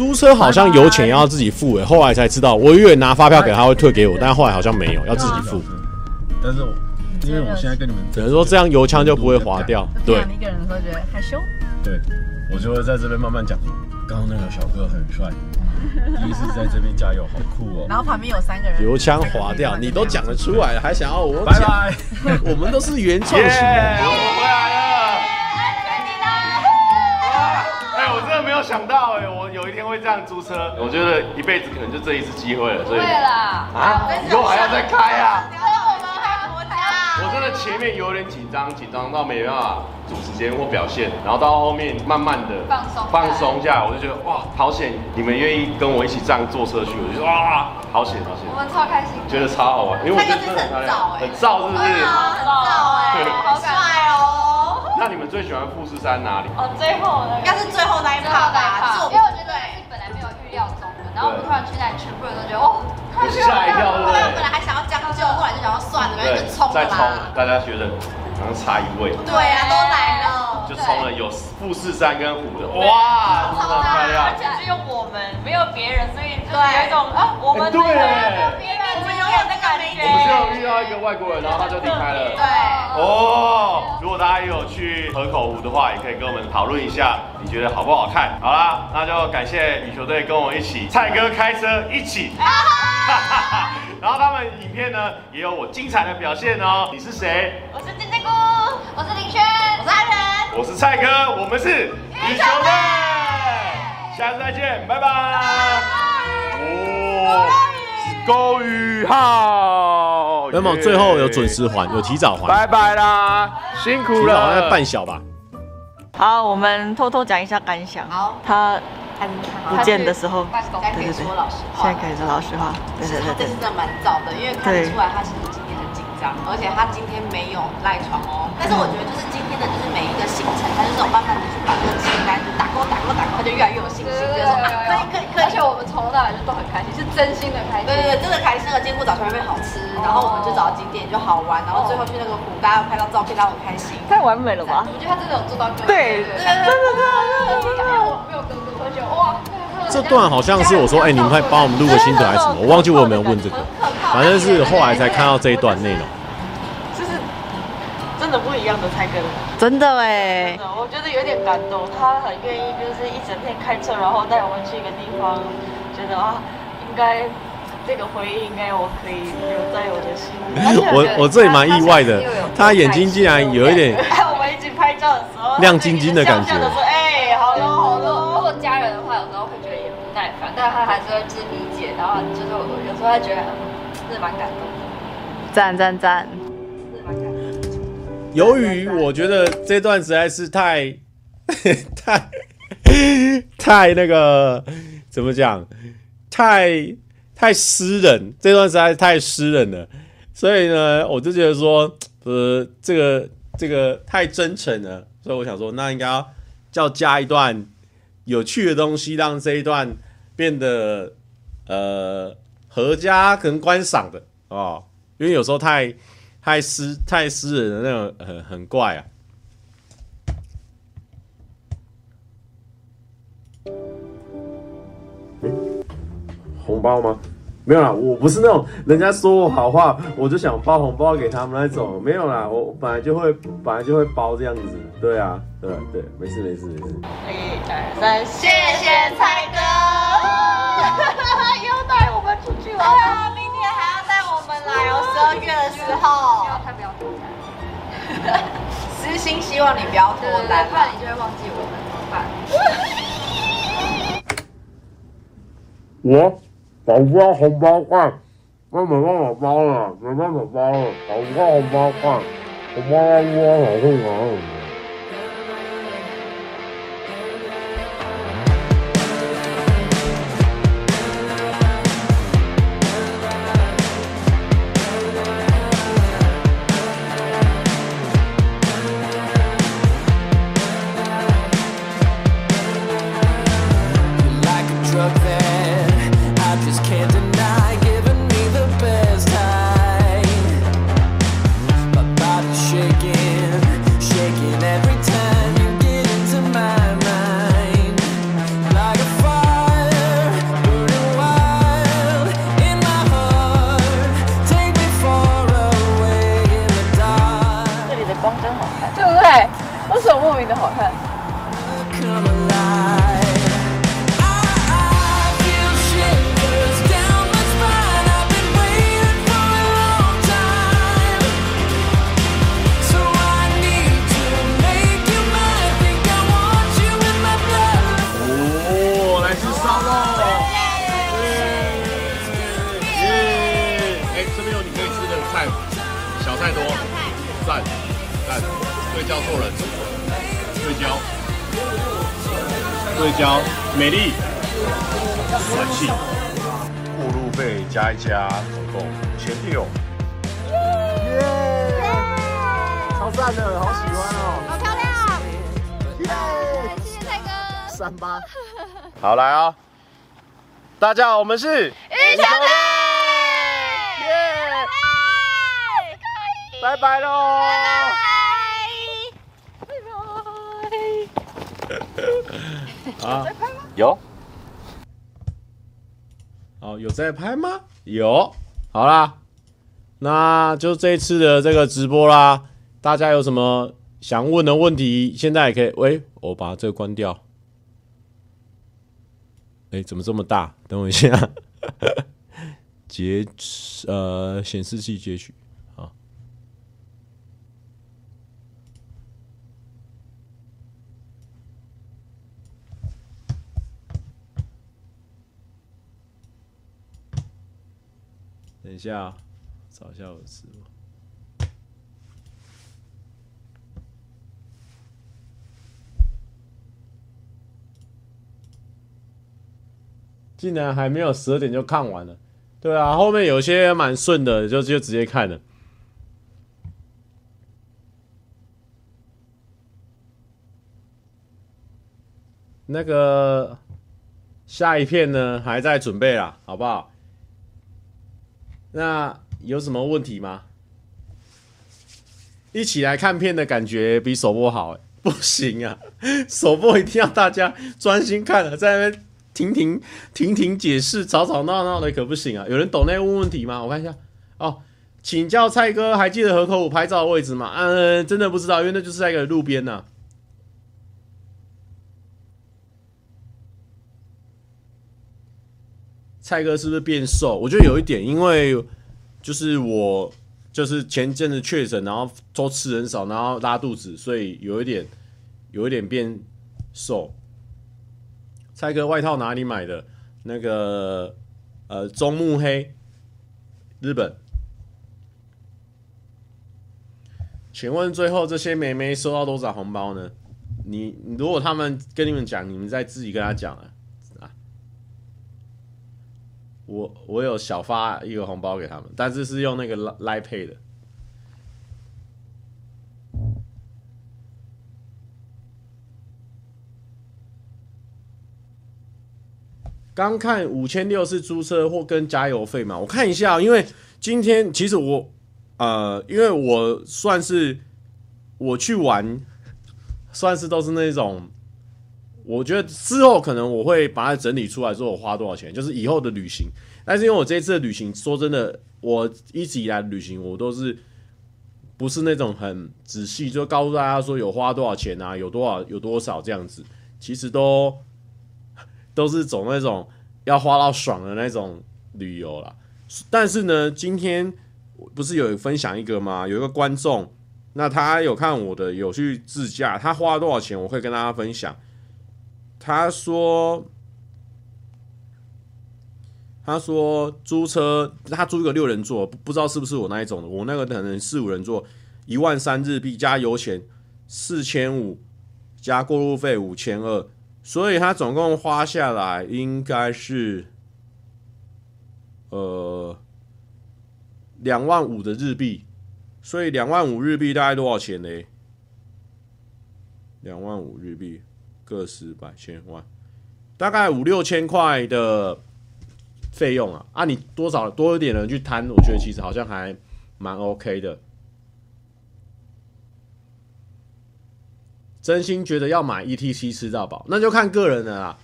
租车好像油钱要自己付诶，后来才知道，我以为拿发票给他会退给我，但后来好像没有，要自己付。但是我因为我现在跟你们，只能说这样油枪就不会滑掉。对。一个人的时候觉得害羞。对，我就会在这边慢慢讲。刚刚那个小哥很帅，第 *laughs* 一次在这边加油，好酷哦。然后旁边有三个人，油枪滑掉，你都讲得出来了，还想要我拜拜。*laughs* 我们都是原创型的。我回来了。有想到哎，我有一天会这样租车，我觉得一辈子可能就这一次机会了。所以。对啦。啊？以后还要再开啊？我真的前面有点紧张，紧张到没办法主时间或表现，然后到后面慢慢的放松放松下来，我就觉得哇，好险！你们愿意跟我一起这样坐车去，我就说哇，好险好险！我们超开心，觉得超好玩，因为我觉得真的很漂亮，很燥，是不是？很燥哎，好帅哦！那你们最喜欢富士山哪里？哦，最后应该是最后那一趴吧，因为我觉得是本来没有预料中的，然后我们突然去那里，全部人都觉得哦，吓一跳，对不对？本来还想要将就，后来就想要算了，然后就冲了再冲，大家觉得好像差一位。对啊，都来了，就冲了，有富士山跟虎的，哇，超漂亮！而且只有我们，没有别人，所以就有一种啊，我们对，我们永远的感觉。我们最后遇到一个外国人，然后他就离开了。对。哦，如果大家也有去河口湖的话，也可以跟我们讨论一下，你觉得好不好看？好啦，那就感谢羽球队跟我一起，蔡哥开车一起。*laughs* 然后他们影片呢也有我精彩的表现哦。你是谁？我是金针菇，我是林轩，我是阿仁，我是蔡哥，我们是羽球队。下次再见，拜拜。哦，是勾羽号。有没有最后有准时还，有提早还？拜拜啦，辛苦了。提早好像半小吧。好，我们偷偷讲一下感想。好，他不见的时候，对对对，现在可以说老实话。对对对，这是真的蛮早的，因为看得出来他其实今天很紧张，而且他今天没有赖床哦。但是我觉得就是今天的就是每一个行程，他就是有慢慢的去把这个清单就打勾打勾打勾，他就越来越有信心，就是说啊可以可以可以。而且我们从头到尾就都很开心，是真心的开心。对对对，真的开心了。金菇早餐会好吃，然后我们就找景点就好玩，然后最后去那个湖，大家拍到照片，大家很开心。太完美了吧？我觉得他真的有做到。对，真的真的真的。因为我没有哥哥，我就觉得哇。这段好像是我说，哎、欸，你们快帮我们录个心得还是什么？我忘记我有没有问这个，反正是后来才看到这一段内容。就是真的不一样的蔡哥，真的哎，我觉得有点感动。他很愿意，就是一整天开车，然后带我们去一个地方，觉得啊，应该这个回忆应该我可以留在我的心里。*laughs* 我我这里蛮意外的，他眼睛竟然有一点，*laughs* 我们一起拍照的时候亮晶晶的感觉。哎，好喽好喽。如果家人的话，有时候会觉得。耐烦，但他还是会去理解，然后就是我有时候会觉得是蛮感动的。赞赞赞！由于我觉得这段实在是太 *laughs* 太太那个怎么讲，太太私人，这段实在是太私人了，所以呢，我就觉得说，呃，这个这个太真诚了，所以我想说，那应该要要加一段。有趣的东西，让这一段变得呃合家可能观赏的哦，因为有时候太太私太私人的那种很很怪啊。红包吗？没有啦，我不是那种人家说我好话，我就想包红包给他们那种。没有啦，我本来就会本来就会包这样子。对啊，对对，没事没事没事。一二三，谢谢蔡哥，又带我们出去玩。对啊，明天还要带我们来哦，十二月的时候。希望他不要脱单。私心希望你不要脱单，不然你就会忘记我们怎么办？我。宝宝红包罐，那没办法包了，没办法包了。宝宝红包罐，红包罐好会玩。大家好，我们是宇宙杯，耶！拜拜喽！拜拜！有。哦，有在拍吗？有。好啦，那就这一次的这个直播啦。大家有什么想问的问题，现在也可以。喂，我把这个关掉。哎，怎么这么大？等我一下。*laughs* 截呃，显示器截取。好。等一下，找一下我的字。竟然还没有十二点就看完了，对啊，后面有些蛮顺的，就就直接看了。那个下一片呢，还在准备啦，好不好？那有什么问题吗？一起来看片的感觉比首播好，不行啊，首播一定要大家专心看了，在那边。停停停停解释，吵吵闹闹的可不行啊！有人懂那问问题吗？我看一下哦，请教蔡哥，还记得河口湖拍照的位置吗？嗯，真的不知道，因为那就是在一个路边呢、啊。蔡哥是不是变瘦？我觉得有一点，因为就是我就是前阵子确诊，然后都吃很少，然后拉肚子，所以有一点有一点变瘦。蔡哥外套哪里买的？那个呃，中目黑，日本。请问最后这些妹妹收到多少红包呢？你如果他们跟你们讲，你们再自己跟他讲啊。啊，我我有小发一个红包给他们，但是是用那个 Line Pay 的。刚看五千六是租车或跟加油费嘛？我看一下，因为今天其实我呃，因为我算是我去玩，算是都是那种，我觉得之后可能我会把它整理出来，说我花多少钱，就是以后的旅行。但是因为我这次的旅行，说真的，我一直以来旅行我都是不是那种很仔细，就告诉大家说有花多少钱啊，有多少有多少这样子，其实都。都是走那种要花到爽的那种旅游啦。但是呢，今天不是有分享一个吗？有一个观众，那他有看我的，有去自驾，他花了多少钱？我会跟大家分享。他说，他说租车，他租个六人座，不知道是不是我那一种的。我那个可能四五人座，一万三日币加油钱四千五，加过路费五千二。所以他总共花下来应该是，呃，两万五的日币。所以两万五日币大概多少钱呢？两万五日币，个十百千万，大概五六千块的费用啊！啊，你多少多一点人去摊，我觉得其实好像还蛮 OK 的。真心觉得要买 ETC 吃到饱，那就看个人的啦。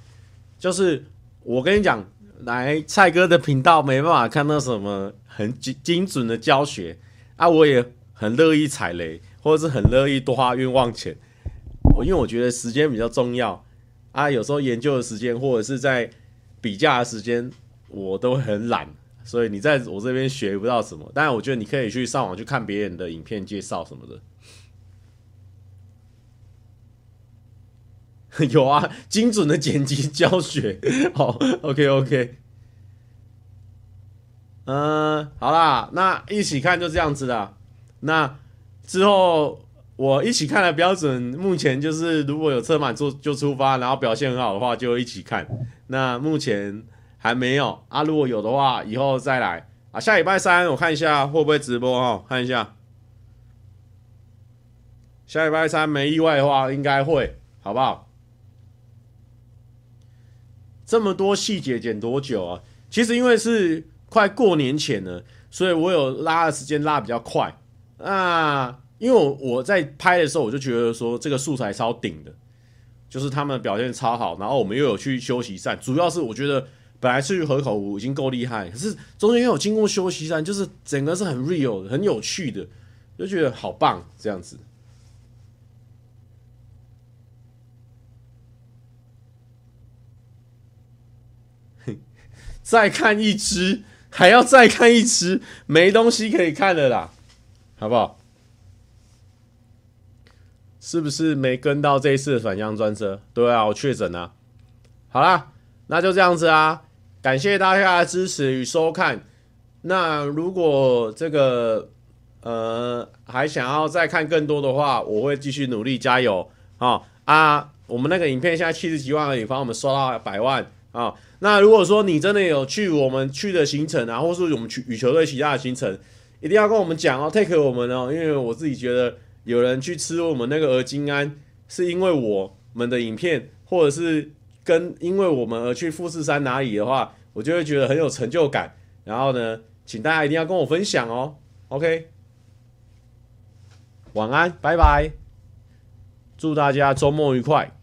就是我跟你讲，来蔡哥的频道没办法看到什么很精精准的教学啊，我也很乐意踩雷，或者是很乐意多花冤枉钱。我因为我觉得时间比较重要啊，有时候研究的时间或者是在比价的时间，我都很懒，所以你在我这边学不到什么。但是我觉得你可以去上网去看别人的影片介绍什么的。*laughs* 有啊，精准的剪辑教学，*laughs* 好，OK OK，嗯，好啦，那一起看就这样子啦。那之后我一起看的标准，目前就是如果有车满座就出发，然后表现很好的话就一起看。那目前还没有啊，如果有的话，以后再来啊。下礼拜三我看一下会不会直播哈，看一下。下礼拜三没意外的话，应该会，好不好？这么多细节剪多久啊？其实因为是快过年前了，所以我有拉的时间拉比较快啊。因为我我在拍的时候，我就觉得说这个素材超顶的，就是他们表现超好，然后我们又有去休息站，主要是我觉得本来去河口湖已经够厉害，可是中间又有经过休息站，就是整个是很 real、很有趣的，就觉得好棒这样子。再看一支，还要再看一支，没东西可以看了啦，好不好？是不是没跟到这一次的返乡专车？对啊，我确诊啊。好啦，那就这样子啊，感谢大家的支持与收看。那如果这个呃还想要再看更多的话，我会继续努力加油啊啊！我们那个影片现在七十几万而已，帮我们刷到百万啊！那如果说你真的有去我们去的行程啊，或是我们去羽球队其他的行程，一定要跟我们讲哦，take 我们哦，因为我自己觉得有人去吃我们那个鹅金安，是因为我们的影片，或者是跟因为我们而去富士山哪里的话，我就会觉得很有成就感。然后呢，请大家一定要跟我分享哦，OK，晚安，拜拜，祝大家周末愉快。